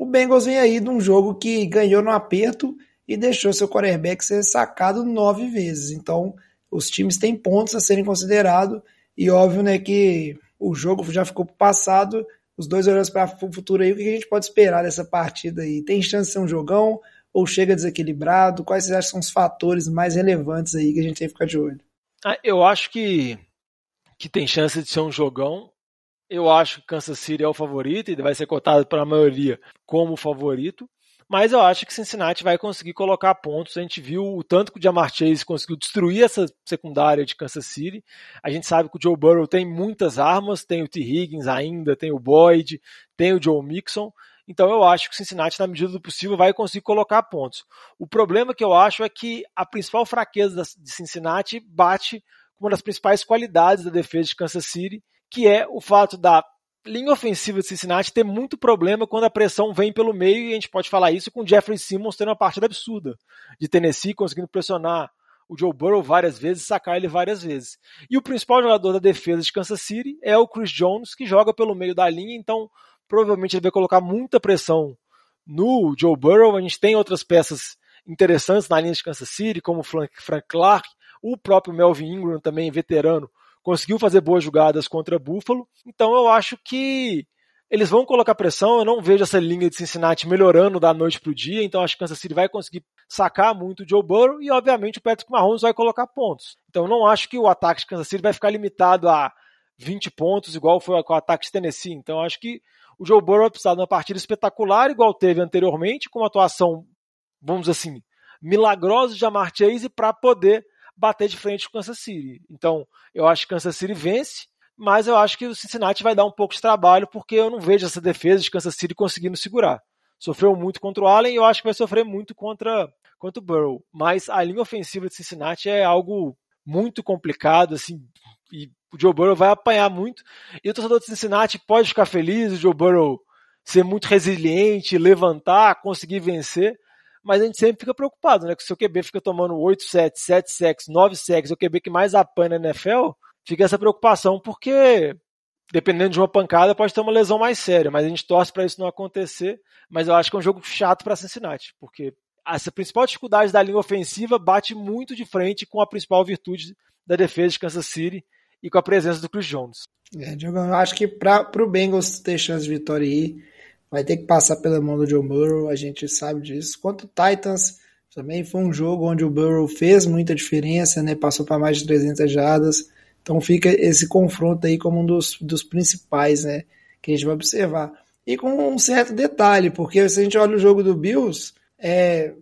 Speaker 3: O Bengals vem aí de um jogo que ganhou no aperto e deixou seu quarterback ser sacado nove vezes. Então, os times têm pontos a serem considerados e óbvio, né, que o jogo já ficou passado. Os dois olhando para o futuro aí, o que a gente pode esperar dessa partida aí? Tem chance de ser um jogão ou chega desequilibrado? Quais vocês acham que são os fatores mais relevantes aí que a gente tem que ficar de olho?
Speaker 4: Ah, eu acho que, que tem chance de ser um jogão. Eu acho que Kansas City é o favorito e vai ser cotado para a maioria como favorito. Mas eu acho que Cincinnati vai conseguir colocar pontos. A gente viu o tanto que o Jamar Chase conseguiu destruir essa secundária de Kansas City. A gente sabe que o Joe Burrow tem muitas armas, tem o T. Higgins ainda, tem o Boyd, tem o Joe Mixon. Então eu acho que o Cincinnati, na medida do possível, vai conseguir colocar pontos. O problema que eu acho é que a principal fraqueza de Cincinnati bate com uma das principais qualidades da defesa de Kansas City, que é o fato da linha ofensiva de Cincinnati ter muito problema quando a pressão vem pelo meio, e a gente pode falar isso com o Jeffrey Simmons tendo uma partida absurda de Tennessee, conseguindo pressionar o Joe Burrow várias vezes, sacar ele várias vezes. E o principal jogador da defesa de Kansas City é o Chris Jones, que joga pelo meio da linha, então provavelmente ele vai colocar muita pressão no Joe Burrow. A gente tem outras peças interessantes na linha de Kansas City, como Frank Clark, o próprio Melvin Ingram também, veterano, conseguiu fazer boas jogadas contra Buffalo. Então eu acho que eles vão colocar pressão. Eu não vejo essa linha de Cincinnati melhorando da noite para o dia. Então acho que Kansas City vai conseguir sacar muito o Joe Burrow e obviamente o Patrick Mahomes vai colocar pontos. Então não acho que o ataque de Kansas City vai ficar limitado a 20 pontos igual foi com o ataque de Tennessee. Então acho que o Joe Burrow vai precisar de uma partida espetacular igual teve anteriormente, com uma atuação, vamos dizer assim, milagrosa de Jamar Chase para poder bater de frente com o Kansas City. Então, eu acho que Kansas City vence, mas eu acho que o Cincinnati vai dar um pouco de trabalho, porque eu não vejo essa defesa de Kansas City conseguindo segurar. Sofreu muito contra o Allen e eu acho que vai sofrer muito contra, contra o Burrow. Mas a linha ofensiva de Cincinnati é algo muito complicado, assim, e o Joe Burrow vai apanhar muito. E o torcedor de Cincinnati pode ficar feliz, o Joe Burrow ser muito resiliente, levantar, conseguir vencer mas a gente sempre fica preocupado, né? Que se o QB fica tomando 8 sets, 7 sacks, 9 sacks, o QB que mais apanha na NFL, fica essa preocupação, porque dependendo de uma pancada pode ter uma lesão mais séria, mas a gente torce para isso não acontecer, mas eu acho que é um jogo chato para Cincinnati, porque essa principal dificuldade da linha ofensiva bate muito de frente com a principal virtude da defesa de Kansas City e com a presença do Chris Jones.
Speaker 3: É, Diogo, eu acho que para o Bengals ter chance de vitória aí, vai ter que passar pela mão do Joe Burrow, a gente sabe disso. Quanto Titans, também foi um jogo onde o Burrow fez muita diferença, né? Passou para mais de 300 jardas. Então fica esse confronto aí como um dos, dos principais, né? Que a gente vai observar. E com um certo detalhe, porque se a gente olha o jogo do Bills, é,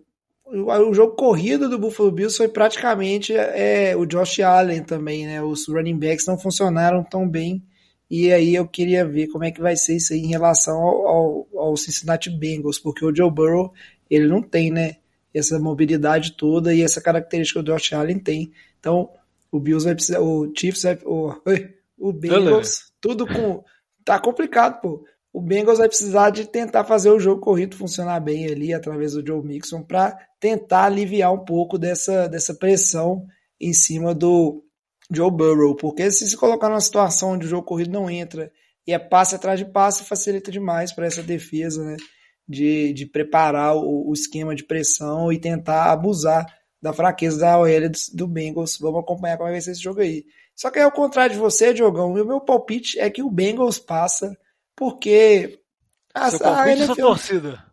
Speaker 3: o, o jogo corrido do Buffalo Bills foi praticamente é, o Josh Allen também, né? Os running backs não funcionaram tão bem e aí eu queria ver como é que vai ser isso aí em relação ao, ao, ao Cincinnati Bengals, porque o Joe Burrow, ele não tem, né, essa mobilidade toda e essa característica que o Josh Allen tem. Então, o Bills vai precisar, o Chiefs vai, o, o Bengals, tudo com, tá complicado, pô. O Bengals vai precisar de tentar fazer o jogo corrido funcionar bem ali através do Joe Mixon para tentar aliviar um pouco dessa, dessa pressão em cima do, Joe Burrow, porque se se colocar numa situação onde o jogo corrido não entra e é passe atrás de passe, facilita demais para essa defesa, né? De, de preparar o, o, esquema de pressão e tentar abusar da fraqueza da OL do, do Bengals. Vamos acompanhar como vai ser esse jogo aí. Só que é ao contrário de você, Diogão, o meu palpite é que o Bengals passa, porque
Speaker 4: a, Seu a NFL, torcida?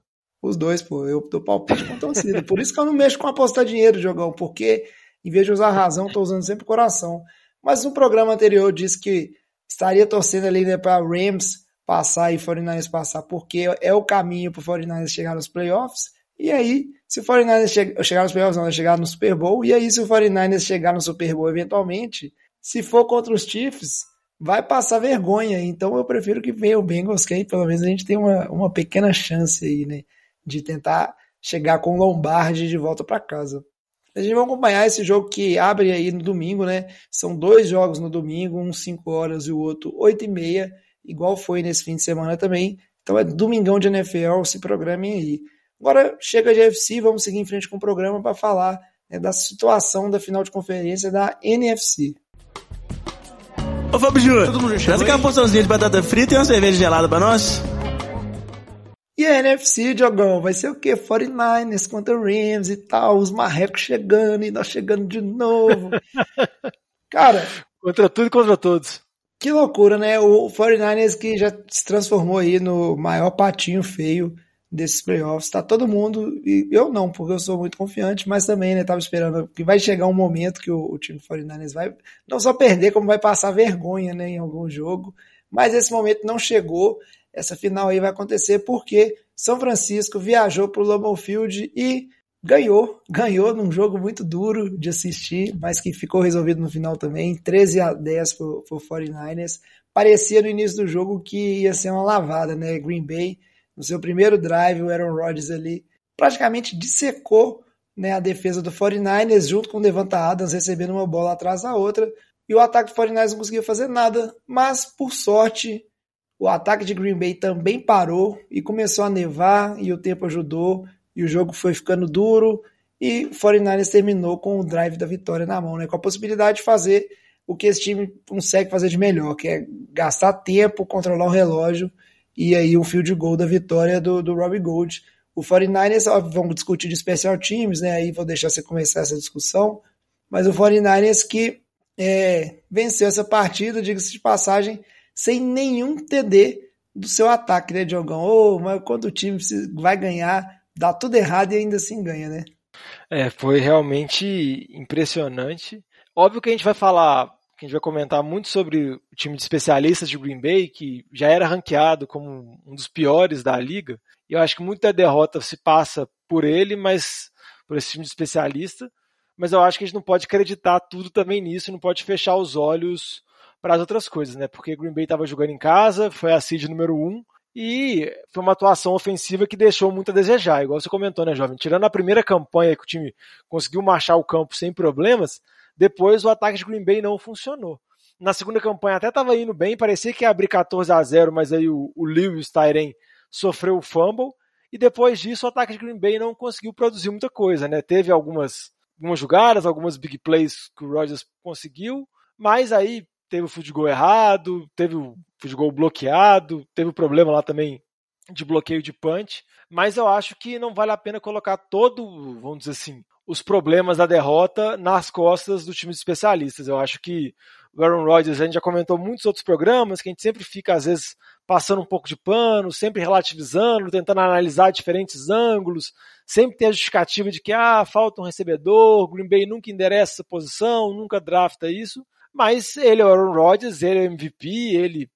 Speaker 3: Os dois, pô. Eu dou palpite com torcida. Por isso que eu não mexo com apostar dinheiro, Diogão, porque em vez de usar a razão, estou usando sempre o coração. Mas no programa anterior disse que estaria torcendo ali né, para Rams passar e 49ers passar, porque é o caminho para o 49ers chegar nos playoffs. E aí, se o 49ers che chegar nos playoffs, não, chegar no Super Bowl. E aí, se o 49ers chegar no Super Bowl eventualmente, se for contra os Chiefs, vai passar vergonha. Então eu prefiro que venha o Bengals, que aí pelo menos a gente tem uma, uma pequena chance aí, né? De tentar chegar com o Lombardi de volta para casa. A gente vai acompanhar esse jogo que abre aí no domingo, né? São dois jogos no domingo, um 5 horas e o outro 8 e meia. igual foi nesse fim de semana também. Então é domingão de NFL, se programem aí. Agora chega de UFC, vamos seguir em frente com o programa para falar né, da situação da final de conferência da NFC.
Speaker 6: Ô Fábio Júnior, traz aquela porçãozinha de batata frita e uma cerveja gelada pra nós.
Speaker 3: E a NFC, Diogão, vai ser o quê? 49ers contra Rams e tal, os marrecos chegando e nós chegando de novo. Cara...
Speaker 4: Contra tudo e contra todos.
Speaker 3: Que loucura, né? O 49ers que já se transformou aí no maior patinho feio desses playoffs. Tá todo mundo, e eu não, porque eu sou muito confiante, mas também, né, tava esperando que vai chegar um momento que o, o time 49ers vai não só perder, como vai passar vergonha, né, em algum jogo. Mas esse momento não chegou. Essa final aí vai acontecer porque São Francisco viajou para o Lambeau Field e ganhou, ganhou num jogo muito duro de assistir, mas que ficou resolvido no final também, 13 a 10 para o 49ers. Parecia no início do jogo que ia ser uma lavada, né? Green Bay, no seu primeiro drive, o Aaron Rodgers ali praticamente dissecou né, a defesa do 49ers, junto com o Devonta Adams recebendo uma bola atrás da outra, e o ataque do 49ers não conseguia fazer nada, mas por sorte o ataque de Green Bay também parou e começou a nevar e o tempo ajudou e o jogo foi ficando duro e o 49ers terminou com o drive da vitória na mão, né? Com a possibilidade de fazer o que esse time consegue fazer de melhor, que é gastar tempo, controlar o relógio e aí o field goal da vitória do, do Robbie Gold. O 49ers, ó, vamos discutir de special teams, né? Aí vou deixar você começar essa discussão. Mas o 49ers que é, venceu essa partida, diga-se de passagem, sem nenhum TD do seu ataque, né, Diogão? Oh, mas quando o time vai ganhar, dá tudo errado e ainda assim ganha, né?
Speaker 4: É, foi realmente impressionante. Óbvio que a gente vai falar, que a gente vai comentar muito sobre o time de especialistas de Green Bay, que já era ranqueado como um dos piores da liga. E eu acho que muita derrota se passa por ele, mas por esse time de especialista. Mas eu acho que a gente não pode acreditar tudo também nisso, não pode fechar os olhos para as outras coisas, né? Porque Green Bay estava jogando em casa, foi a seed número um, e foi uma atuação ofensiva que deixou muito a desejar, igual você comentou, né, jovem? Tirando a primeira campanha que o time conseguiu marchar o campo sem problemas, depois o ataque de Green Bay não funcionou. Na segunda campanha até estava indo bem, parecia que ia abrir 14 a 0, mas aí o, o Lewis Tyren sofreu o fumble, e depois disso o ataque de Green Bay não conseguiu produzir muita coisa, né? Teve algumas, algumas jogadas, algumas big plays que o Rodgers conseguiu, mas aí teve o field goal errado, teve o field goal bloqueado, teve o problema lá também de bloqueio de punch, mas eu acho que não vale a pena colocar todo, vamos dizer assim, os problemas da derrota nas costas do time de especialistas. Eu acho que o Aaron Rodgers, a gente já comentou muitos outros programas, que a gente sempre fica, às vezes, passando um pouco de pano, sempre relativizando, tentando analisar diferentes ângulos, sempre tem a justificativa de que, ah, falta um recebedor, Green Bay nunca endereça essa posição, nunca drafta isso. Mas ele é o Aaron Rodgers, ele é MVP, ele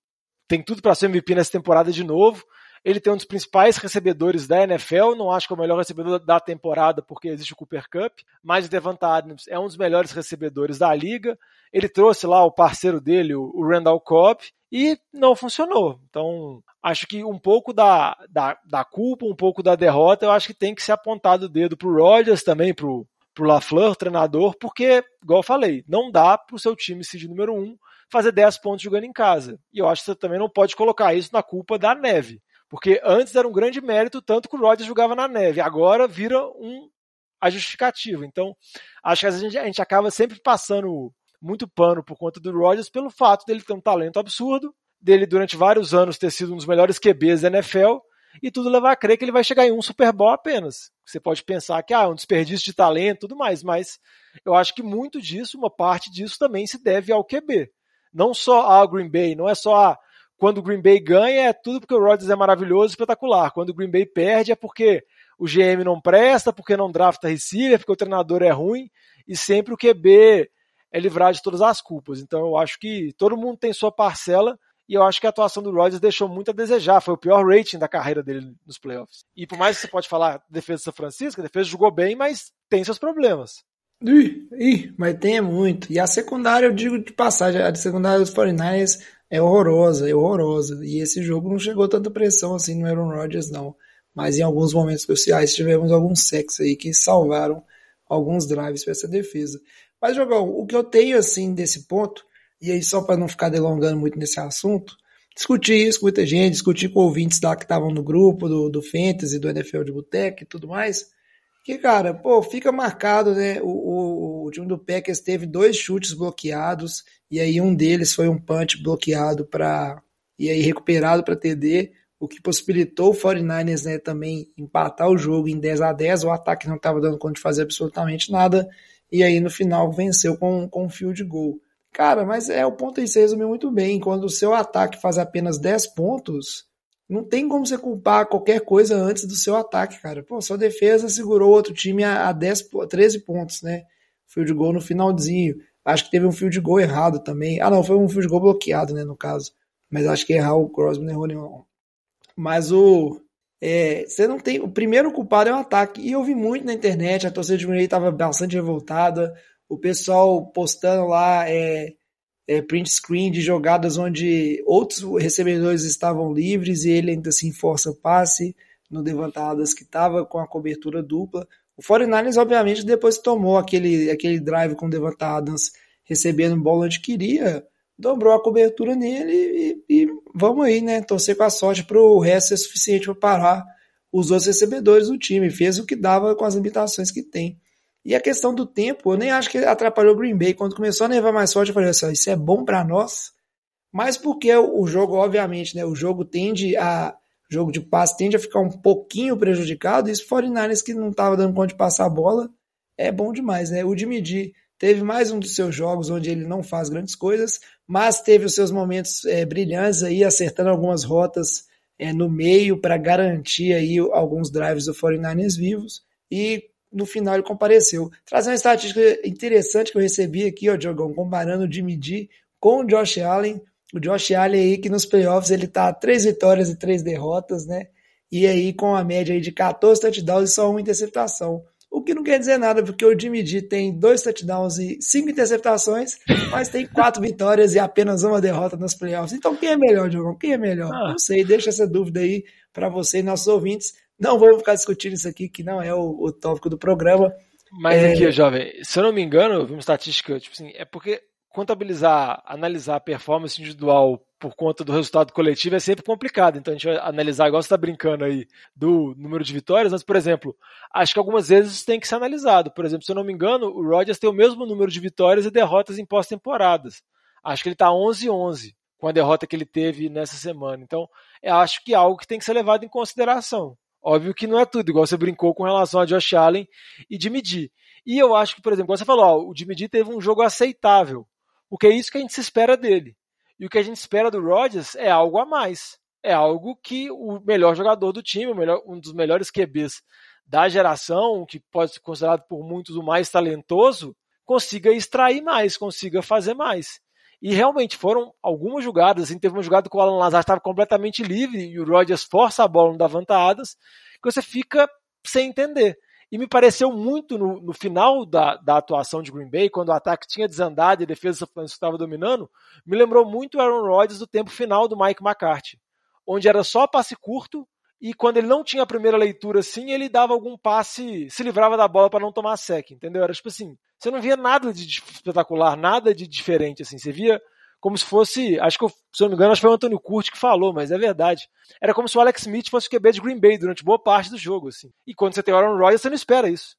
Speaker 4: tem tudo para ser MVP nessa temporada de novo. Ele tem um dos principais recebedores da NFL, não acho que é o melhor recebedor da temporada porque existe o Cooper Cup, mas o Devonta Adams é um dos melhores recebedores da liga. Ele trouxe lá o parceiro dele, o Randall Cobb, e não funcionou. Então, acho que um pouco da, da, da culpa, um pouco da derrota, eu acho que tem que ser apontado o dedo pro Rodgers também, pro, pro LaFleur, treinador, porque, igual eu falei, não dá pro seu time seed número um fazer 10 pontos jogando em casa. E eu acho que você também não pode colocar isso na culpa da neve. Porque antes era um grande mérito, tanto que o Rodgers jogava na neve. Agora vira um a justificativa. Então, acho que a gente, a gente acaba sempre passando muito pano por conta do Rodgers pelo fato dele ter um talento absurdo, dele durante vários anos ter sido um dos melhores QBs da NFL, e tudo leva a crer que ele vai chegar em um Super Bowl apenas. Você pode pensar que ah, é um desperdício de talento tudo mais, mas eu acho que muito disso, uma parte disso também se deve ao QB. Não só ao Green Bay, não é só a, quando o Green Bay ganha é tudo porque o Rodgers é maravilhoso, espetacular. Quando o Green Bay perde é porque o GM não presta, porque não drafta receiver, porque o treinador é ruim e sempre o QB é livrado de todas as culpas. Então eu acho que todo mundo tem sua parcela e eu acho que a atuação do Rodgers deixou muito a desejar. Foi o pior rating da carreira dele nos playoffs. E por mais que você pode falar defesa de São Francisco, a defesa jogou bem, mas tem seus problemas.
Speaker 3: Ih, ih, mas tem muito. E a secundária, eu digo de passagem, a secundária dos 49ers é horrorosa, é horrorosa. E esse jogo não chegou tanta pressão assim no Aaron Rodgers, não. Mas em alguns momentos cruciais tivemos alguns sacks aí que salvaram alguns drives para essa defesa. Mas, Jogão, o que eu tenho assim desse ponto e aí, só para não ficar delongando muito nesse assunto, discuti isso com muita gente, discuti com ouvintes lá que estavam no grupo do, do Fantasy, do NFL de Boteco e tudo mais. Que, cara, pô, fica marcado, né? O, o, o time do Packers teve dois chutes bloqueados, e aí um deles foi um punch bloqueado para e aí recuperado para TD, o que possibilitou o 49ers né, também empatar o jogo em 10 a 10 O ataque não estava dando conta de fazer absolutamente nada, e aí no final venceu com, com um field goal. Cara, mas é o ponto aí você resumiu muito bem. Quando o seu ataque faz apenas 10 pontos, não tem como você culpar qualquer coisa antes do seu ataque, cara. Pô, sua defesa segurou outro time a, a 10, 13 pontos, né? Field goal no finalzinho. Acho que teve um field goal errado também. Ah, não, foi um field goal bloqueado, né, no caso. Mas acho que errar o Crosby não errou nenhum. Mas o. É, você não tem. O primeiro culpado é o ataque. E eu vi muito na internet, a torcida de Green estava bastante revoltada. O pessoal postando lá é, é, print screen de jogadas onde outros recebedores estavam livres e ele ainda assim força passe no levantadas que estava com a cobertura dupla. O 49ers, obviamente, depois tomou aquele, aquele drive com levantadas recebendo bola onde queria, dobrou a cobertura nele e, e vamos aí, né? Torcer com a sorte para o resto ser suficiente para parar os outros recebedores do time. Fez o que dava com as limitações que tem. E a questão do tempo, eu nem acho que atrapalhou o Green Bay. Quando começou a nevar mais forte, eu falei assim, isso é bom para nós. Mas porque o jogo, obviamente, né, o jogo tende a o jogo de passe tende a ficar um pouquinho prejudicado, e os 49ers que não estava dando conta de passar a bola, é bom demais, né? O de medir teve mais um dos seus jogos onde ele não faz grandes coisas, mas teve os seus momentos é, brilhantes aí, acertando algumas rotas é, no meio para garantir aí alguns drives do 49ers vivos. E no final ele compareceu. Trazendo uma estatística interessante que eu recebi aqui, ó, Diogão, comparando o Jimmy G com o Josh Allen. O Josh Allen aí que nos playoffs ele tá três vitórias e três derrotas, né? E aí com a média aí de 14 touchdowns e só uma interceptação. O que não quer dizer nada, porque o Jimmy G tem dois touchdowns e cinco interceptações, mas tem quatro vitórias e apenas uma derrota nos playoffs. Então quem é melhor, Diogão? Quem é melhor? Ah. Não sei, deixa essa dúvida aí para você e nossos ouvintes. Não vamos ficar discutindo isso aqui, que não é o, o tópico do programa.
Speaker 4: Mas é... aqui, jovem, se eu não me engano, eu vi uma estatística, tipo assim, é porque contabilizar, analisar a performance individual por conta do resultado coletivo é sempre complicado. Então a gente vai analisar, igual você está brincando aí, do número de vitórias, mas, por exemplo, acho que algumas vezes isso tem que ser analisado. Por exemplo, se eu não me engano, o Rodgers tem o mesmo número de vitórias e derrotas em pós-temporadas. Acho que ele está 11-11 com a derrota que ele teve nessa semana. Então, eu acho que é algo que tem que ser levado em consideração. Óbvio que não é tudo, igual você brincou com relação a Josh Allen e Jimmy G. E eu acho que, por exemplo, você falou, ó, o Jimmy G teve um jogo aceitável, porque é isso que a gente se espera dele. E o que a gente espera do Rodgers é algo a mais. É algo que o melhor jogador do time, melhor, um dos melhores QBs da geração, que pode ser considerado por muitos o mais talentoso, consiga extrair mais, consiga fazer mais. E realmente foram algumas jogadas. Assim, teve uma jogada que o Alan Lazar estava completamente livre e o Rodgers força a bola, não dá vantadas, que você fica sem entender. E me pareceu muito no, no final da, da, atuação de Green Bay, quando o ataque tinha desandado e a defesa estava dominando, me lembrou muito o Aaron Rodgers do tempo final do Mike McCarthy, onde era só passe curto e quando ele não tinha a primeira leitura assim, ele dava algum passe, se livrava da bola para não tomar sec, entendeu? Era tipo assim, você não via nada de espetacular, nada de diferente, assim. Você via como se fosse, acho que, se eu não me engano, acho que foi o Antônio Curti que falou, mas é verdade. Era como se o Alex Smith fosse o QB de Green Bay durante boa parte do jogo, assim. E quando você tem o Aaron Rodgers, você não espera isso.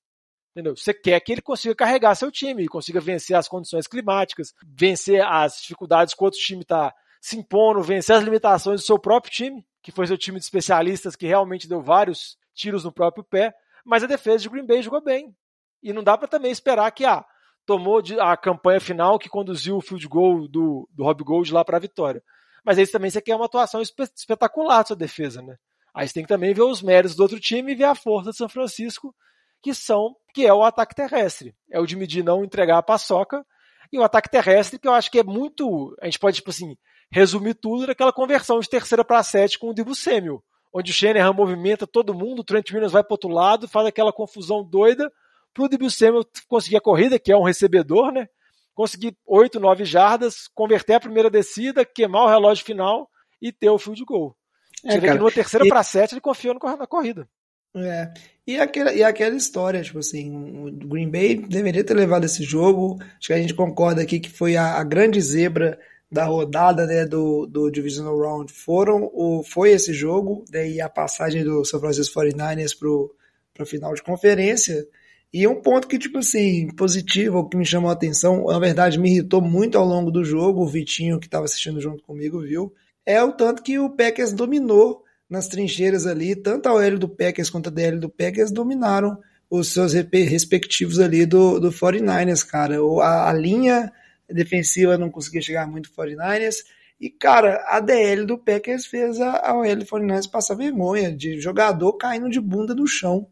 Speaker 4: Entendeu? Você quer que ele consiga carregar seu time, consiga vencer as condições climáticas, vencer as dificuldades que o outro time está se impondo, vencer as limitações do seu próprio time, que foi seu time de especialistas que realmente deu vários tiros no próprio pé. Mas a defesa de Green Bay jogou bem. E não dá para também esperar que ah, tomou a campanha final que conduziu o field goal do, do Rob Gold lá para a vitória. Mas aí também você quer uma atuação espetacular da sua defesa, né? Aí você tem que também ver os méritos do outro time e ver a força de São Francisco, que são que é o ataque terrestre. É o de medir não entregar a paçoca e o ataque terrestre que eu acho que é muito, a gente pode tipo assim, resumir tudo naquela conversão de terceira para sete com o Dibu Samuel, onde o Shanahan movimenta todo mundo, o Trent Williams vai para outro lado, faz aquela confusão doida para o Debo Samuel conseguir a corrida, que é um recebedor, né? Conseguir 8, 9 jardas, converter a primeira descida, queimar o relógio final e ter o field goal. É, Você vê que numa terceira e... para sete ele confiou na corrida.
Speaker 3: É. E aquela, e aquela história, tipo assim, o Green Bay deveria ter levado esse jogo. Acho que a gente concorda aqui que foi a, a grande zebra da rodada né, do, do Divisional Round foram o, foi esse jogo, daí a passagem do São Francisco 49ers para a final de conferência. E um ponto que, tipo assim, positivo, que me chamou a atenção, na verdade me irritou muito ao longo do jogo, o Vitinho que estava assistindo junto comigo viu, é o tanto que o Packers dominou nas trincheiras ali, tanto a OL do Packers quanto a DL do Packers dominaram os seus respectivos ali do, do 49ers, cara. A, a linha defensiva não conseguia chegar muito 49ers, e, cara, a DL do Packers fez a, OL do 49ers passar vergonha de jogador caindo de bunda no chão,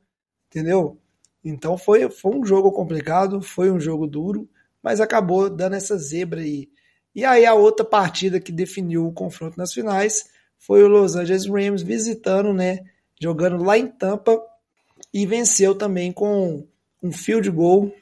Speaker 3: entendeu? Então foi, foi um jogo complicado, foi um jogo duro, mas acabou dando essa zebra aí. E aí a outra partida que definiu o confronto nas finais foi o Los Angeles Rams visitando, né, jogando lá em Tampa e venceu também com um field goal,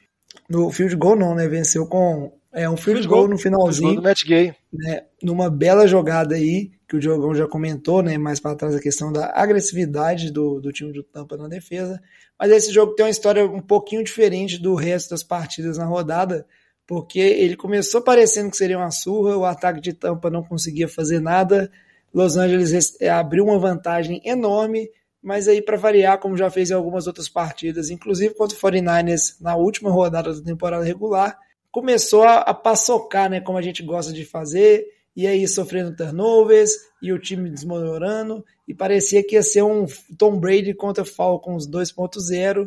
Speaker 3: no field goal não, né, venceu com é um field, goal, goal no finalzinho,
Speaker 4: do match gay.
Speaker 3: né, numa bela jogada aí que o Diogão já comentou, né, mais para trás a questão da agressividade do, do time do Tampa na defesa, mas esse jogo tem uma história um pouquinho diferente do resto das partidas na rodada, porque ele começou parecendo que seria uma surra, o ataque de Tampa não conseguia fazer nada, Los Angeles é, abriu uma vantagem enorme, mas aí para variar, como já fez em algumas outras partidas, inclusive contra o 49ers na última rodada da temporada regular, começou a, a paçocar, né, como a gente gosta de fazer, e aí sofrendo turnovers, e o time desmorando, e parecia que ia ser um Tom Brady contra Falcons 2.0,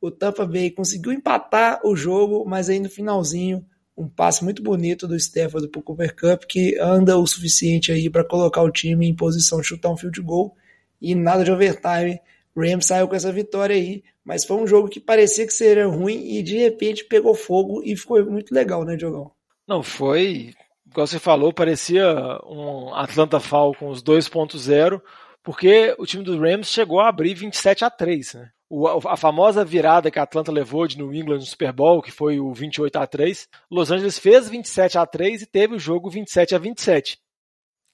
Speaker 3: o Tampa Bay conseguiu empatar o jogo, mas aí no finalzinho, um passe muito bonito do Stafford para o Cooper Cup, que anda o suficiente aí para colocar o time em posição de chutar um field goal e nada de overtime. Rams saiu com essa vitória aí, mas foi um jogo que parecia que seria ruim e de repente pegou fogo e ficou muito legal, né, Diogão?
Speaker 4: Não, foi, igual você falou, parecia um Atlanta Falcons 2.0, porque o time dos Rams chegou a abrir 27 a 3, né? a famosa virada que a Atlanta levou de New England no Super Bowl, que foi o 28 a 3, Los Angeles fez 27 a 3 e teve o jogo 27 a 27.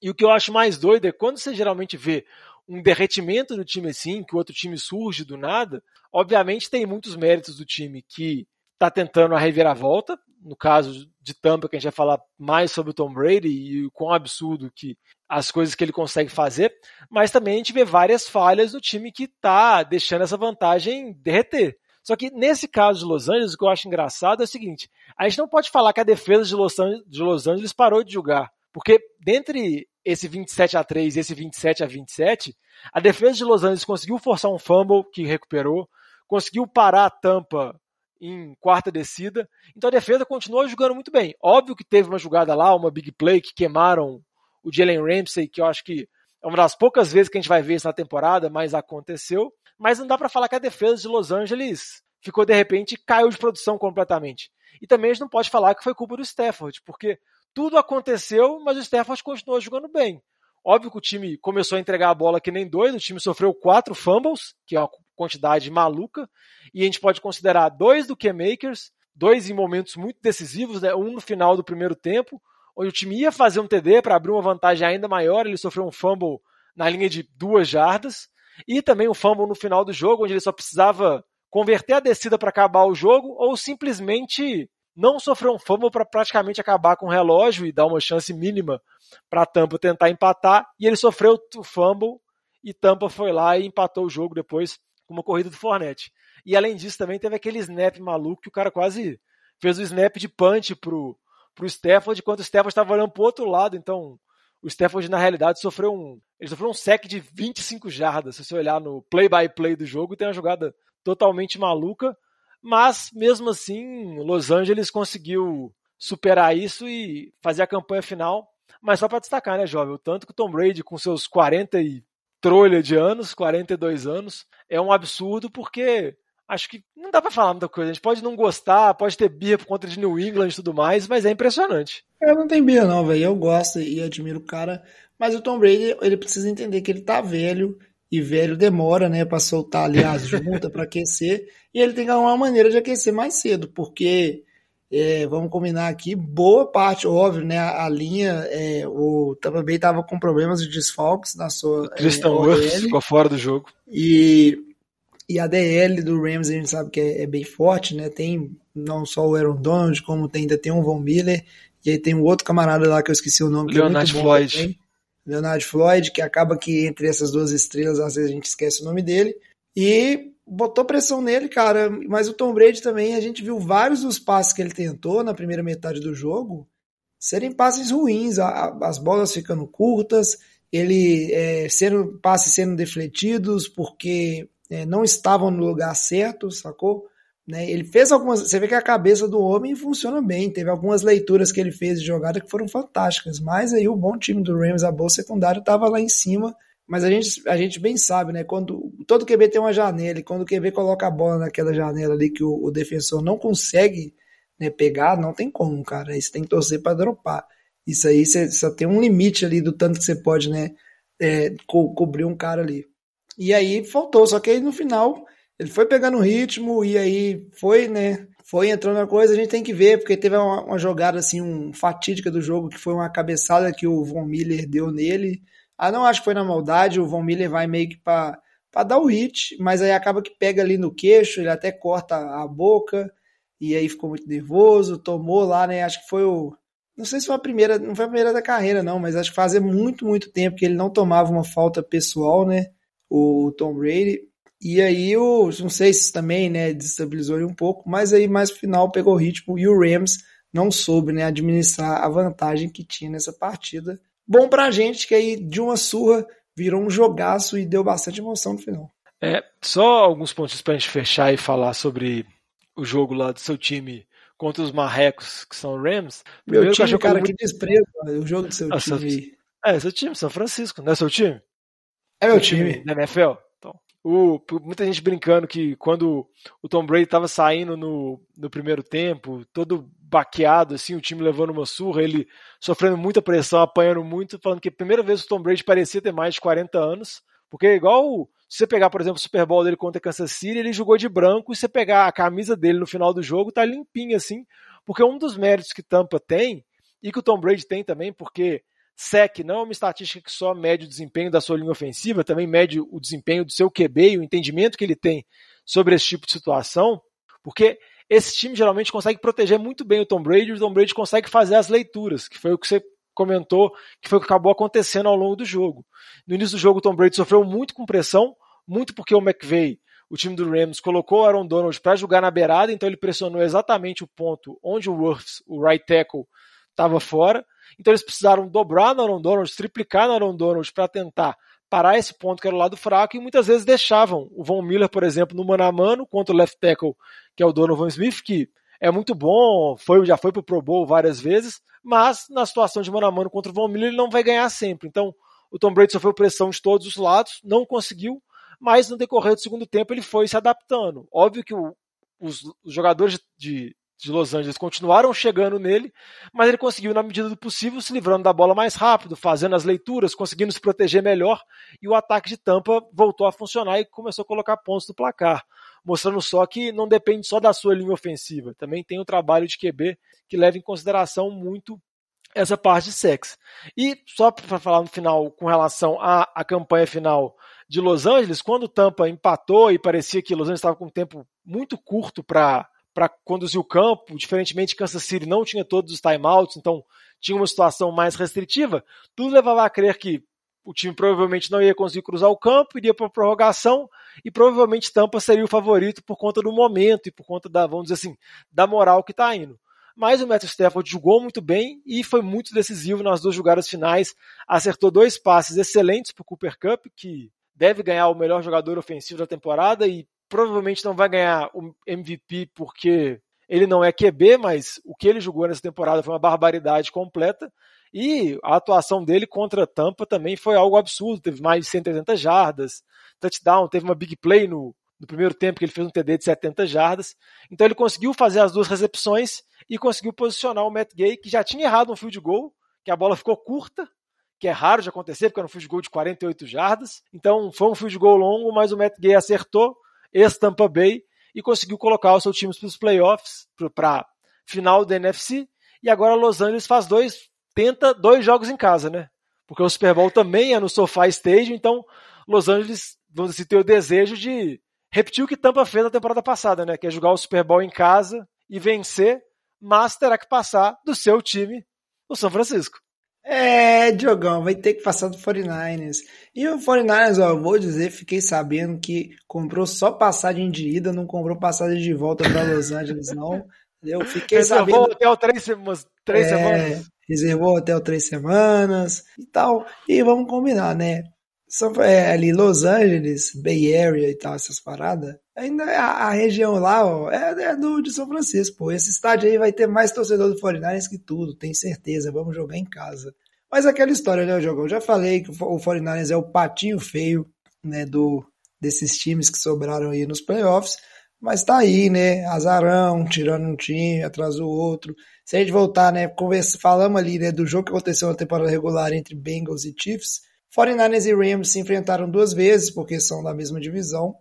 Speaker 4: E o que eu acho mais doido é quando você geralmente vê um derretimento do time assim, que o outro time surge do nada, obviamente tem muitos méritos do time que está tentando a reviravolta, no caso de Tampa, que a gente vai falar mais sobre o Tom Brady e o quão absurdo que as coisas que ele consegue fazer, mas também a gente vê várias falhas do time que está deixando essa vantagem derreter. Só que nesse caso de Los Angeles, o que eu acho engraçado é o seguinte: a gente não pode falar que a defesa de Los Angeles, de Los Angeles parou de jogar, porque dentre esse 27 a 3 e esse 27 a 27, a defesa de Los Angeles conseguiu forçar um fumble que recuperou, conseguiu parar a tampa em quarta descida. Então a defesa continuou jogando muito bem. Óbvio que teve uma jogada lá, uma big play que queimaram o Jalen Ramsey, que eu acho que é uma das poucas vezes que a gente vai ver isso na temporada, mas aconteceu. Mas não dá para falar que a defesa de Los Angeles ficou de repente caiu de produção completamente. E também a gente não pode falar que foi culpa do Stafford, porque tudo aconteceu, mas o Stafford continuou jogando bem. Óbvio que o time começou a entregar a bola que nem doido, o time sofreu quatro fumbles, que é uma quantidade maluca, e a gente pode considerar dois do K-Makers, dois em momentos muito decisivos, né? um no final do primeiro tempo, onde o time ia fazer um TD para abrir uma vantagem ainda maior, ele sofreu um fumble na linha de duas jardas, e também um fumble no final do jogo, onde ele só precisava converter a descida para acabar o jogo, ou simplesmente não sofrer um fumble para praticamente acabar com o relógio e dar uma chance mínima para Tampa tentar empatar, e ele sofreu o fumble, e Tampa foi lá e empatou o jogo depois com uma corrida do Fornette. E além disso, também teve aquele snap maluco que o cara quase fez o snap de punch pro, para o Stafford, enquanto o Stafford estava olhando para o outro lado. Então, o Stafford, na realidade, sofreu um. Ele sofreu um sec de 25 jardas. Se você olhar no play-by-play -play do jogo, tem uma jogada totalmente maluca. Mas, mesmo assim, Los Angeles conseguiu superar isso e fazer a campanha final. Mas só para destacar, né, jovem? O tanto que o Tom Brady, com seus 40 e trolha de anos, 42 anos, é um absurdo porque acho que não dá para falar muita coisa. A gente pode não gostar, pode ter birra por conta de New England e tudo mais, mas é impressionante.
Speaker 3: Eu não tenho birra não, velho. Eu gosto e admiro o cara, mas o Tom Brady, ele precisa entender que ele tá velho e velho demora, né, para soltar ali as juntas para aquecer, e ele tem que arrumar uma maneira de aquecer mais cedo, porque é, vamos combinar aqui, boa parte, óbvio, né? A, a linha, é, o Tampa Bay tava com problemas de desfalques na sua. O
Speaker 4: Tristan é, ficou fora do jogo.
Speaker 3: E e a DL do Rams a gente sabe que é, é, bem forte, né? Tem não só o Aaron Donald, como tem, ainda tem o Von Miller. E aí tem um outro camarada lá que eu esqueci o nome.
Speaker 4: Leonard
Speaker 3: que é
Speaker 4: Floyd.
Speaker 3: Também. Leonard Floyd, que acaba que entre essas duas estrelas, às vezes a gente esquece o nome dele. E botou pressão nele, cara. Mas o Tom Brady também, a gente viu vários dos passes que ele tentou na primeira metade do jogo serem passes ruins, as bolas ficando curtas, ele é, sendo passes sendo defletidos porque é, não estavam no lugar certo, sacou? Né? Ele fez algumas. Você vê que a cabeça do homem funciona bem. Teve algumas leituras que ele fez de jogada que foram fantásticas. Mas aí o bom time do Rams, a boa secundária, estava lá em cima mas a gente, a gente bem sabe, né? Quando todo QB tem uma janela e quando o QB coloca a bola naquela janela ali que o, o defensor não consegue né, pegar, não tem como, cara. Aí você tem que torcer para dropar. Isso aí você só tem um limite ali do tanto que você pode, né? É, co cobrir um cara ali. E aí faltou, só que aí no final ele foi pegando ritmo e aí foi, né? Foi entrando na coisa, a gente tem que ver, porque teve uma, uma jogada assim, um fatídica do jogo, que foi uma cabeçada que o Von Miller deu nele ah, não acho que foi na maldade, o Von Miller vai meio que para dar o hit, mas aí acaba que pega ali no queixo, ele até corta a boca, e aí ficou muito nervoso, tomou lá, né? Acho que foi o. Não sei se foi a primeira, não foi a primeira da carreira, não, mas acho que fazia muito, muito tempo que ele não tomava uma falta pessoal, né? O Tom Brady. E aí o. Não sei se também, né, destabilizou ele um pouco, mas aí mais no final pegou o ritmo e o Rams não soube né, administrar a vantagem que tinha nessa partida bom pra gente, que aí de uma surra virou um jogaço e deu bastante emoção no final.
Speaker 4: É, só alguns pontos pra gente fechar e falar sobre o jogo lá do seu time contra os marrecos, que são Rams.
Speaker 3: Primeiro, Meu time, cara, muito... que desprezo o jogo do seu ah, time.
Speaker 4: Seu... É, seu time, São Francisco, não é seu time?
Speaker 3: É meu time. time.
Speaker 4: Da NFL? O, muita gente brincando que quando o Tom Brady estava saindo no, no primeiro tempo, todo baqueado, assim, o time levando uma surra, ele sofrendo muita pressão, apanhando muito, falando que a primeira vez o Tom Brady parecia ter mais de 40 anos, porque é igual se você pegar, por exemplo, o Super Bowl dele contra Kansas City, ele jogou de branco, e você pegar a camisa dele no final do jogo, tá limpinha, assim, porque um dos méritos que Tampa tem, e que o Tom Brady tem também, porque SEC não é uma estatística que só mede o desempenho da sua linha ofensiva, também mede o desempenho do seu QB e o entendimento que ele tem sobre esse tipo de situação, porque esse time geralmente consegue proteger muito bem o Tom Brady, e o Tom Brady consegue fazer as leituras, que foi o que você comentou, que foi o que acabou acontecendo ao longo do jogo. No início do jogo, o Tom Brady sofreu muito com pressão, muito porque o McVay, o time do Rams, colocou o Aaron Donald para jogar na beirada, então ele pressionou exatamente o ponto onde o Worths, o right tackle, estava fora. Então eles precisaram dobrar no Aaron Donald, triplicar no Aaron Donald para tentar parar esse ponto que era o lado fraco e muitas vezes deixavam o Von Miller, por exemplo, no mano a mano contra o left tackle, que é o Donovan Smith, que é muito bom, foi, já foi pro Pro Bowl várias vezes, mas na situação de mano a mano contra o Von Miller ele não vai ganhar sempre. Então o Tom Brady sofreu pressão de todos os lados, não conseguiu, mas no decorrer do segundo tempo ele foi se adaptando. Óbvio que o, os, os, jogadores de, de Los Angeles continuaram chegando nele, mas ele conseguiu, na medida do possível, se livrando da bola mais rápido, fazendo as leituras, conseguindo se proteger melhor, e o ataque de Tampa voltou a funcionar e começou a colocar pontos no placar, mostrando só que não depende só da sua linha ofensiva, também tem o trabalho de QB que leva em consideração muito essa parte de sexo. E só para falar no final com relação à, à campanha final de Los Angeles, quando Tampa empatou e parecia que Los Angeles estava com um tempo muito curto para para conduzir o campo, diferentemente Kansas City não tinha todos os timeouts, então tinha uma situação mais restritiva, tudo levava a crer que o time provavelmente não ia conseguir cruzar o campo, iria para a prorrogação e provavelmente Tampa seria o favorito por conta do momento e por conta da, vamos dizer assim, da moral que está indo. Mas o Matthew Stafford jogou muito bem e foi muito decisivo nas duas jogadas finais, acertou dois passes excelentes para o Cooper Cup, que deve ganhar o melhor jogador ofensivo da temporada e provavelmente não vai ganhar o MVP porque ele não é QB, mas o que ele jogou nessa temporada foi uma barbaridade completa. E a atuação dele contra a Tampa também foi algo absurdo. Teve mais de 180 jardas, touchdown, teve uma big play no, no primeiro tempo que ele fez um TD de 70 jardas. Então ele conseguiu fazer as duas recepções e conseguiu posicionar o Matt Gay, que já tinha errado um field goal, que a bola ficou curta, que é raro de acontecer, porque era um field goal de 48 jardas. Então foi um field goal longo, mas o Matt Gay acertou ex-Tampa Bay, e conseguiu colocar o seu time para os playoffs, para final da NFC. E agora Los Angeles faz dois, tenta dois jogos em casa, né? Porque o Super Bowl também é no SoFi Stadium, então Los Angeles, vamos dizer, tem o desejo de repetir o que Tampa fez na temporada passada, né? Que é jogar o Super Bowl em casa e vencer, mas terá que passar do seu time o São Francisco.
Speaker 3: É, Diogão, vai ter que passar do 49ers. E o 49ers, ó, eu vou dizer, fiquei sabendo que comprou só passagem de ida, não comprou passagem de volta para Los Angeles, não. Eu fiquei
Speaker 4: Reservou
Speaker 3: sabendo.
Speaker 4: o hotel três, semanas, três
Speaker 3: É,
Speaker 4: semanas.
Speaker 3: Reservou hotel três semamas e tal. E vamos combinar, né? São, é, ali Los Angeles, Bay Area e tal, essas paradas. Ainda é a, a região lá, ó, é, é do de São Francisco. Esse estádio aí vai ter mais torcedor do 49ers que tudo, tenho certeza. Vamos jogar em casa. Mas aquela história, né, Jogão? Eu já falei que o Fo- o 49ers é o patinho feio, né, do, desses times que sobraram aí nos playoffs. Mas tá aí, né? Azarão, tirando um time, atrás do outro. Se a gente voltar, né? Conversa, falamos ali, né? Do jogo que aconteceu na temporada regular entre Bengals e Chiefs. 49ers e Rams se enfrentaram duas vezes, porque são da mesma divisão.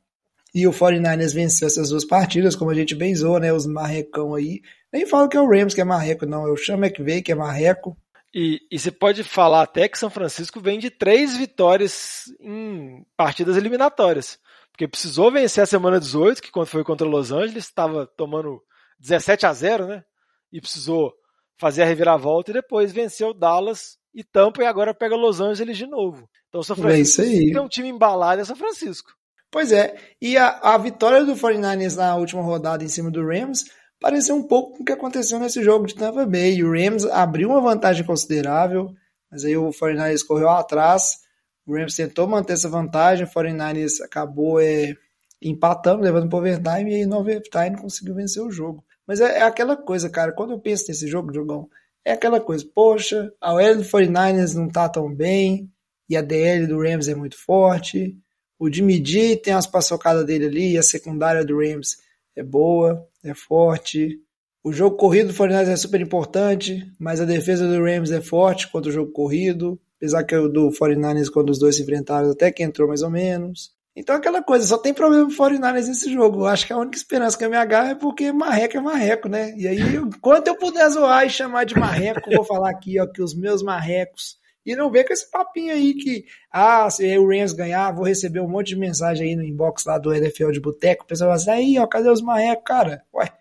Speaker 3: E o 49ers venceu essas duas partidas, como a gente benzou, né? Os marrecão aí. Nem falo que é o Rams que é marreco, não. É o Sean McVay que é marreco.
Speaker 4: E, você pode falar até que São Francisco vem de três vitórias em partidas eliminatórias. Porque precisou vencer a semana 18, que quando foi contra Los Angeles, estava tomando 17 a 0, né? E precisou fazer a reviravolta e depois venceu Dallas e Tampa e agora pega Los Angeles de novo. Então São
Speaker 3: É
Speaker 4: Francisco
Speaker 3: isso aí.
Speaker 4: tem um time embalado é São Francisco.
Speaker 3: Pois é, e a, a vitória do 49ers na última rodada em cima do Rams pareceu um pouco com o que aconteceu nesse jogo de Tampa Bay. O Rams abriu uma vantagem considerável, mas aí o 49ers correu atrás. O Rams tentou manter essa vantagem, o 49ers acabou é, empatando, levando para overtime, e aí no overtime conseguiu vencer o jogo. Mas é, é aquela coisa, cara, quando eu penso nesse jogo, Jogão, é aquela coisa, poxa, a OL do 49ers não tá tão bem, e a DL do Rams é muito forte, o Jimmy G tem as paçocadas dele ali, e a secundária do Rams é boa, é forte. O jogo corrido do 49ers é super importante, mas a defesa do Rams é forte contra o jogo corrido. Apesar que o do 49ers, quando os dois se enfrentaram, até que entrou mais ou menos. Então aquela coisa, só tem problema pro 49ers nesse jogo. Eu acho que a única esperança que eu me agarro é porque marreco é marreco, né? E aí, enquanto eu puder zoar e chamar de marreco, vou falar aqui, ó, que os meus marrecos e não vem com esse papinho aí que, ah, se o Rams ganhar, vou receber um monte de mensagem aí no inbox lá do NFL de Boteco. O pessoal vai assim, aí, ó, cadê os marrecos, cara? Ué,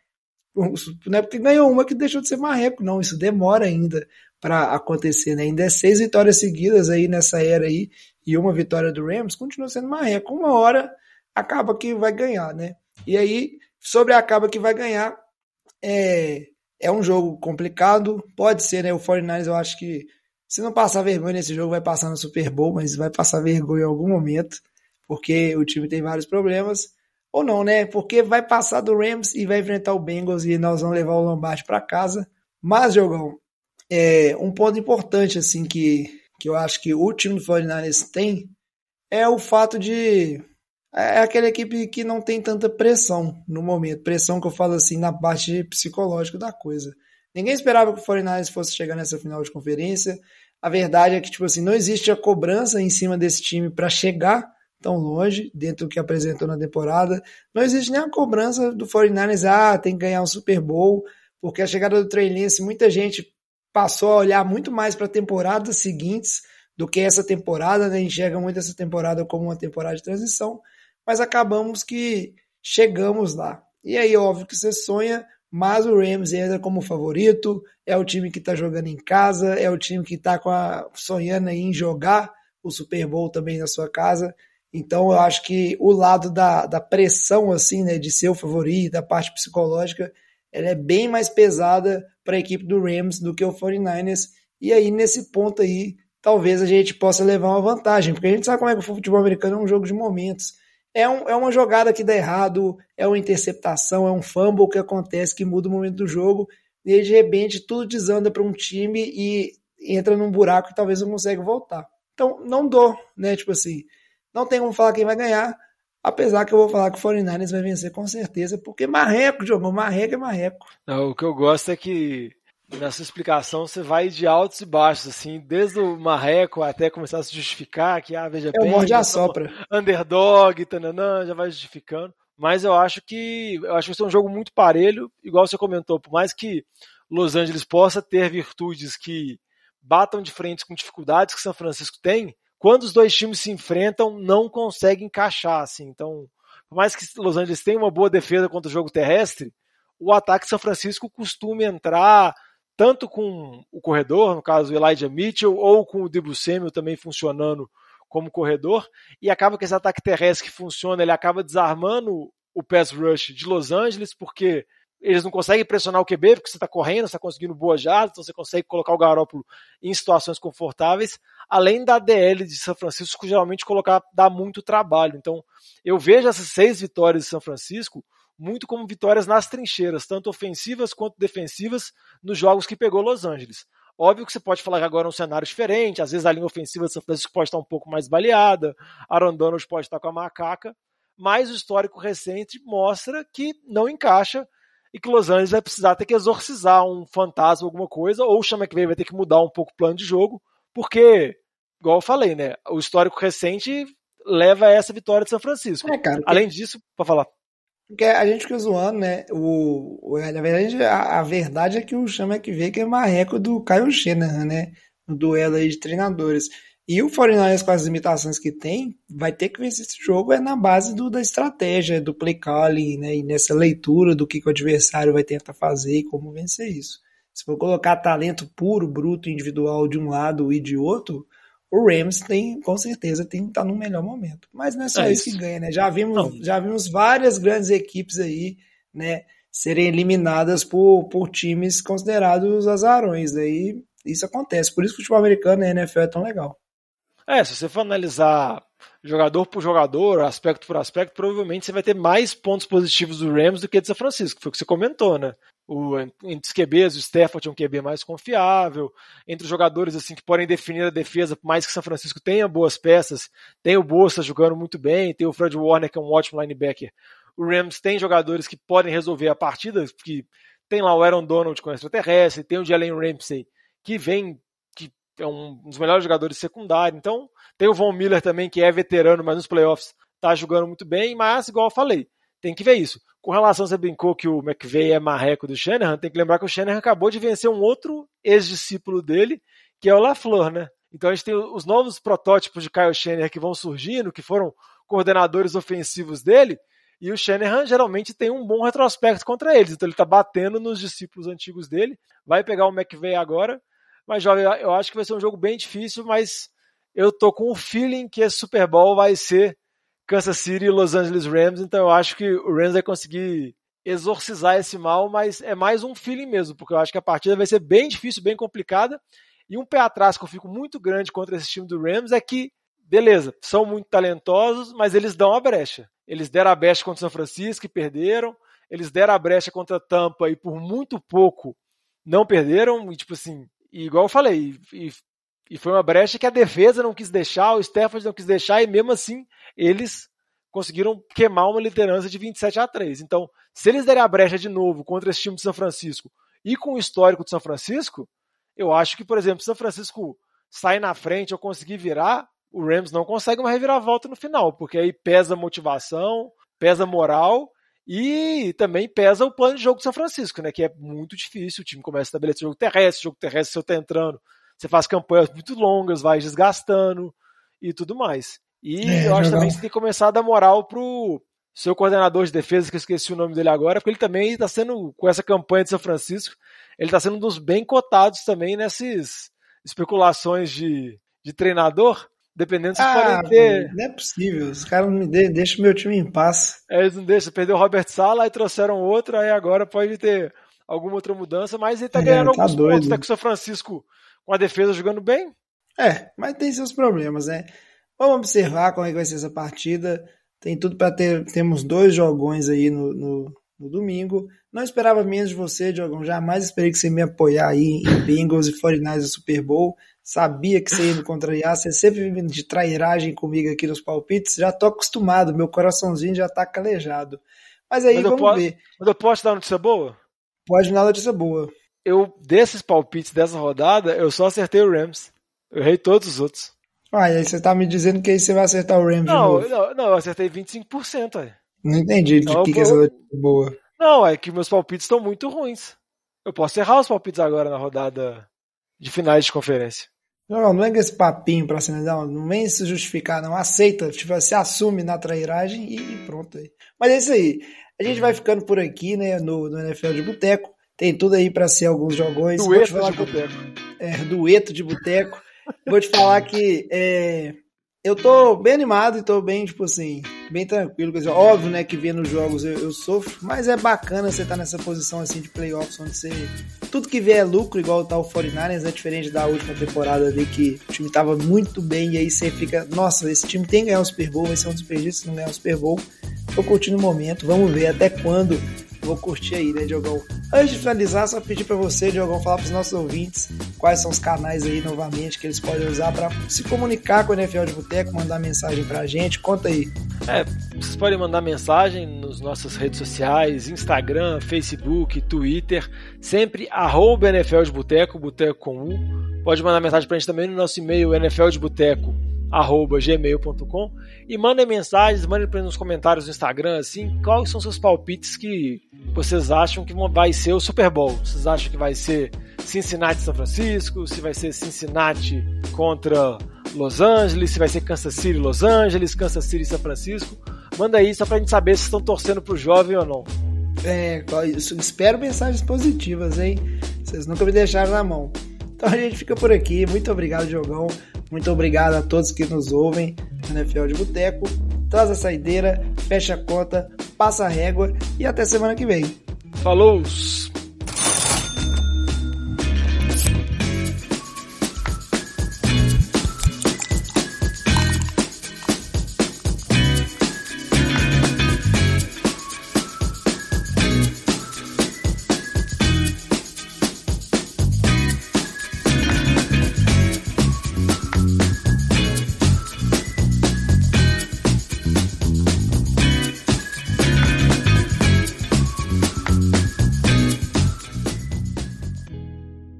Speaker 3: não é porque ganhou uma que deixou de ser marreco, não. Isso demora ainda para acontecer, né? Ainda é seis vitórias seguidas aí nessa era aí e uma vitória do Rams, continua sendo marreco. Uma hora acaba que vai ganhar, né? E aí, sobre a acaba que vai ganhar, é, é um jogo complicado. Pode ser, né? O 49ers, eu acho que se não passar vergonha nesse jogo, vai passar no Super Bowl, mas vai passar vergonha em algum momento, porque o time tem vários problemas. Ou não, né? Porque vai passar do Rams e vai enfrentar o Bengals e nós vamos levar o Lombardi para casa. Mas, Jogão, é, um ponto importante, assim, que, que eu acho que o time do 49ers tem é o fato de. É aquela equipe que não tem tanta pressão no momento. Pressão que eu falo assim na parte psicológica da coisa. Ninguém esperava que o 49ers fosse chegar nessa final de conferência. A verdade é que, tipo assim, não existe a cobrança em cima desse time para chegar tão longe, dentro do que apresentou na temporada. Não existe nem a cobrança do 49ers, ah, tem que ganhar um Super Bowl, porque a chegada do Trey Lance, muita gente passou a olhar muito mais para temporadas seguintes do que essa temporada, né? enxerga muito essa temporada como uma temporada de transição, mas acabamos que chegamos lá. E aí, óbvio que você sonha, mas o Rams entra como favorito, é o time que está jogando em casa, é o time que está sonhando em jogar o Super Bowl também na sua casa. Então eu acho que o lado da, da pressão, assim, né, de ser o favorito, da parte psicológica, ela é bem mais pesada para a equipe do Rams do que o 49ers. E aí, nesse ponto aí, talvez a gente possa levar uma vantagem, porque a gente sabe como é que o futebol americano é um jogo de momentos. É, um, é uma jogada que dá errado, é uma interceptação, é um fumble que acontece, que muda o momento do jogo, e aí, de repente tudo desanda para um time e entra num buraco que talvez não consiga voltar. Então, não dou, né? Tipo assim, não tem como falar quem vai ganhar, apesar que eu vou falar que o 49ers vai vencer com certeza, porque marreco, jogou, marreco é marreco.
Speaker 4: Não, o que eu gosto é que nessa explicação você vai de altos e baixos, assim, desde o marreco até começar a se justificar que, ah, veja
Speaker 3: é
Speaker 4: bem,
Speaker 3: morde a sopra.
Speaker 4: underdog, tananã, já vai justificando. Mas eu acho que eu acho que vai ser um jogo muito parelho, igual você comentou, por mais que Los Angeles possa ter virtudes que batam de frente com dificuldades que São Francisco tem, quando os dois times se enfrentam, não consegue encaixar, assim. Então, por mais que Los Angeles tenha uma boa defesa contra o jogo terrestre, o ataque São Francisco costuma entrar tanto com o corredor, no caso o Elijah Mitchell, ou com o Samuel também funcionando como corredor, e acaba que esse ataque terrestre que funciona, ele acaba desarmando o pass rush de Los Angeles, porque eles não conseguem pressionar o QB, porque você está correndo, você está conseguindo boas jardas, então você consegue colocar o Garoppolo em situações confortáveis, além da DL de São Francisco, geralmente colocar dá muito trabalho. Então, eu vejo essas seis vitórias de São Francisco muito como vitórias nas trincheiras, tanto ofensivas quanto defensivas, nos jogos que pegou Los Angeles. Óbvio que você pode falar que agora é um cenário diferente, às vezes a linha ofensiva de São Francisco pode estar um pouco mais baleada, Aaron Donald pode estar com a macaca, mas o histórico recente mostra que não encaixa e que Los Angeles vai precisar ter que exorcizar um fantasma, alguma coisa, ou o Sean McVay vai ter que mudar um pouco o plano de jogo, porque, igual eu falei, né, o histórico recente leva a essa vitória de São Francisco.
Speaker 3: É, cara,
Speaker 4: Além disso, para falar.
Speaker 3: Porque a gente fica zoando, né? O, na verdade, a, a verdade é que o Chama que vê que é marreco do Kyle Shanahan, né? No duelo aí de treinadores. E o 49ers, com as limitações que tem, vai ter que vencer esse jogo é na base do, da estratégia, do play calling, né? E nessa leitura do que, que o adversário vai tentar fazer e como vencer isso. Se for colocar talento puro, bruto, individual de um lado e de outro, o Rams tem, com certeza, tem que estar no melhor momento. Mas não é só
Speaker 4: É
Speaker 3: isso
Speaker 4: isso.
Speaker 3: que ganha, né? Já vimos,
Speaker 4: Não.
Speaker 3: já vimos várias grandes equipes aí, né, serem eliminadas por, por times considerados azarões. Daí isso acontece. Por isso que o futebol americano e a NFL é tão legal.
Speaker 4: É, se você for analisar jogador por jogador, aspecto por aspecto, provavelmente você vai ter mais pontos positivos do Rams do que de São Francisco, foi o que você comentou, né? O, entre os QBs, o Stafford é um QB mais confiável, entre os jogadores assim que podem definir a defesa, por mais que São Francisco tenha boas peças, tem o Bolsa jogando muito bem, tem o Fred Warner que é um ótimo linebacker. O Rams tem jogadores que podem resolver a partida, que tem lá o Aaron Donald com extraterrestre, tem o Jalen Ramsey que vem é um dos melhores jogadores secundários. Então, tem o Von Miller também, que é veterano, mas nos playoffs tá jogando muito bem, mas, igual eu falei, tem que ver isso. Com relação, você brincou que o McVeigh é marreco do Shanahan, tem que lembrar que o Shanahan acabou de vencer um outro ex-discípulo dele, que é o LaFleur, né? Então a gente tem os novos protótipos de Kyle Shanahan que vão surgindo, que foram coordenadores ofensivos dele, e o Shanahan geralmente tem um bom retrospecto contra eles, então ele tá batendo nos discípulos antigos dele, vai pegar o McVeigh agora, mas jovem, eu acho que vai ser um jogo bem difícil, mas eu tô com o feeling que esse Super Bowl vai ser Kansas City e Los Angeles Rams, então eu acho que o Rams vai conseguir exorcizar esse mal, mas é mais um feeling mesmo, porque eu acho que a partida vai ser bem difícil, bem complicada. E um pé atrás que eu fico muito grande contra esse time do Rams é que, beleza, são muito talentosos, mas eles dão a brecha. Eles deram a brecha contra o São Francisco e perderam. Eles deram a brecha contra a Tampa e por muito pouco não perderam. E tipo assim, e igual eu falei, e, e foi uma brecha que a defesa não quis deixar, o Stafford não quis deixar, e mesmo assim eles conseguiram queimar uma liderança de 27 a 3. Então, se eles derem a brecha de novo contra esse time de São Francisco e com o histórico de São Francisco, eu acho que, por exemplo, São Francisco sair na frente ou conseguir virar, o Rams não consegue uma reviravolta no final, porque aí pesa a motivação, pesa a moral e também pesa o plano de jogo do São Francisco, né? Que é muito difícil. O time começa a estabelecer jogo terrestre, jogo terrestre, se você tá entrando, você faz campanhas muito longas, vai desgastando e tudo mais. E
Speaker 3: É,
Speaker 4: eu acho
Speaker 3: jogar
Speaker 4: também que você tem que começar a dar moral pro seu coordenador de defesa, que eu esqueci o nome dele agora, porque ele também está sendo, com essa campanha de São Francisco, ele está sendo um dos bem cotados também nessas especulações de, de treinador, dependendo se
Speaker 3: Ah,
Speaker 4: podem ter.
Speaker 3: não é possível. Os caras não me de, deixam meu time em paz.
Speaker 4: É, Eles não deixam, perdeu o Robert Sala, aí trouxeram outro, aí agora pode ter alguma outra mudança, mas ele tá
Speaker 3: É,
Speaker 4: ganhando
Speaker 3: tá
Speaker 4: alguns
Speaker 3: doido.
Speaker 4: pontos, tá com o São Francisco com a defesa jogando bem.
Speaker 3: É, mas tem seus problemas, né? Vamos observar como é que vai ser essa partida. Tem tudo para ter. Temos dois jogões aí no, no, no domingo. Não esperava menos de você, Diogão. Jamais esperei que você me apoiar aí em Bengals e 49ers do Super Bowl. Sabia que você ia me contrariar. Você sempre vive de trairagem comigo aqui nos palpites. Já tô acostumado. Meu coraçãozinho já tá calejado. Mas aí
Speaker 4: Mas eu
Speaker 3: vamos
Speaker 4: posso-
Speaker 3: ver.
Speaker 4: Mas eu posso dar uma notícia boa?
Speaker 3: Pode vir nada notícia boa.
Speaker 4: Eu, desses palpites dessa rodada, eu só acertei o Rams. Eu errei todos os outros.
Speaker 3: Ah, e aí você tá me dizendo que aí você vai acertar o Rams de
Speaker 4: Não,
Speaker 3: novo.
Speaker 4: não, não, eu acertei 25%. Aí.
Speaker 3: Não entendi de que, que
Speaker 4: pô.
Speaker 3: essa notícia é boa.
Speaker 4: Não, é que meus palpites estão muito ruins. Eu posso errar os palpites agora na rodada de finais de conferência.
Speaker 3: Não, não é com esse papinho pra cima, não. Não vem se justificar, não. Aceita, tipo, se assume na trairagem e pronto aí. Mas é isso aí. A gente vai ficando por aqui, né, no, no NFL de Boteco. Tem tudo aí para ser alguns jogões.
Speaker 4: Dueto de boteco.
Speaker 3: É, dueto de boteco. Vou te falar que é, eu tô bem animado e tô bem, tipo assim, bem tranquilo. Quer dizer, óbvio, né, que vendo os jogos eu, eu, sofro, mas é bacana você estar tá nessa posição assim de playoffs, onde você. Tudo que vier é lucro, igual tá o 49ers, é diferente da última temporada ali que o time tava muito bem e aí você fica, nossa, esse time tem que ganhar o Super Bowl, vai ser um desperdício se não ganhar o Super Bowl. Tô curtindo o momento, vamos ver até quando vou curtir aí, né, Diogão? Antes de finalizar, só pedir para você, Diogão, falar para os nossos ouvintes quais são os canais aí, novamente, que eles podem usar para se comunicar com o NFL de Boteco, mandar mensagem pra gente. Conta aí.
Speaker 4: É, vocês podem mandar mensagem nas nossas redes sociais, Instagram, Facebook, Twitter, sempre arroba NFL de Boteco, Boteco com U. Pode mandar mensagem pra gente também no nosso e-mail, NFL de Boteco, arroba gmail.com e mandem mensagens, mandem para nos comentários no Instagram assim, quais são seus palpites que vocês acham que vai ser o Super Bowl? Vocês acham que vai ser Cincinnati São Francisco? Se vai ser Cincinnati contra Los Angeles? Se vai ser Kansas City Los Angeles, Kansas City São Francisco? Manda aí só pra gente saber se estão torcendo pro jovem ou não.
Speaker 3: É, espero mensagens positivas, hein? Vocês nunca me deixaram na mão. Então a gente fica por aqui. Muito obrigado, Diogão. Muito obrigado a todos que nos ouvem no NFL de Boteco. Traz a saideira, fecha a conta, passa a régua e até semana que vem.
Speaker 4: Falou!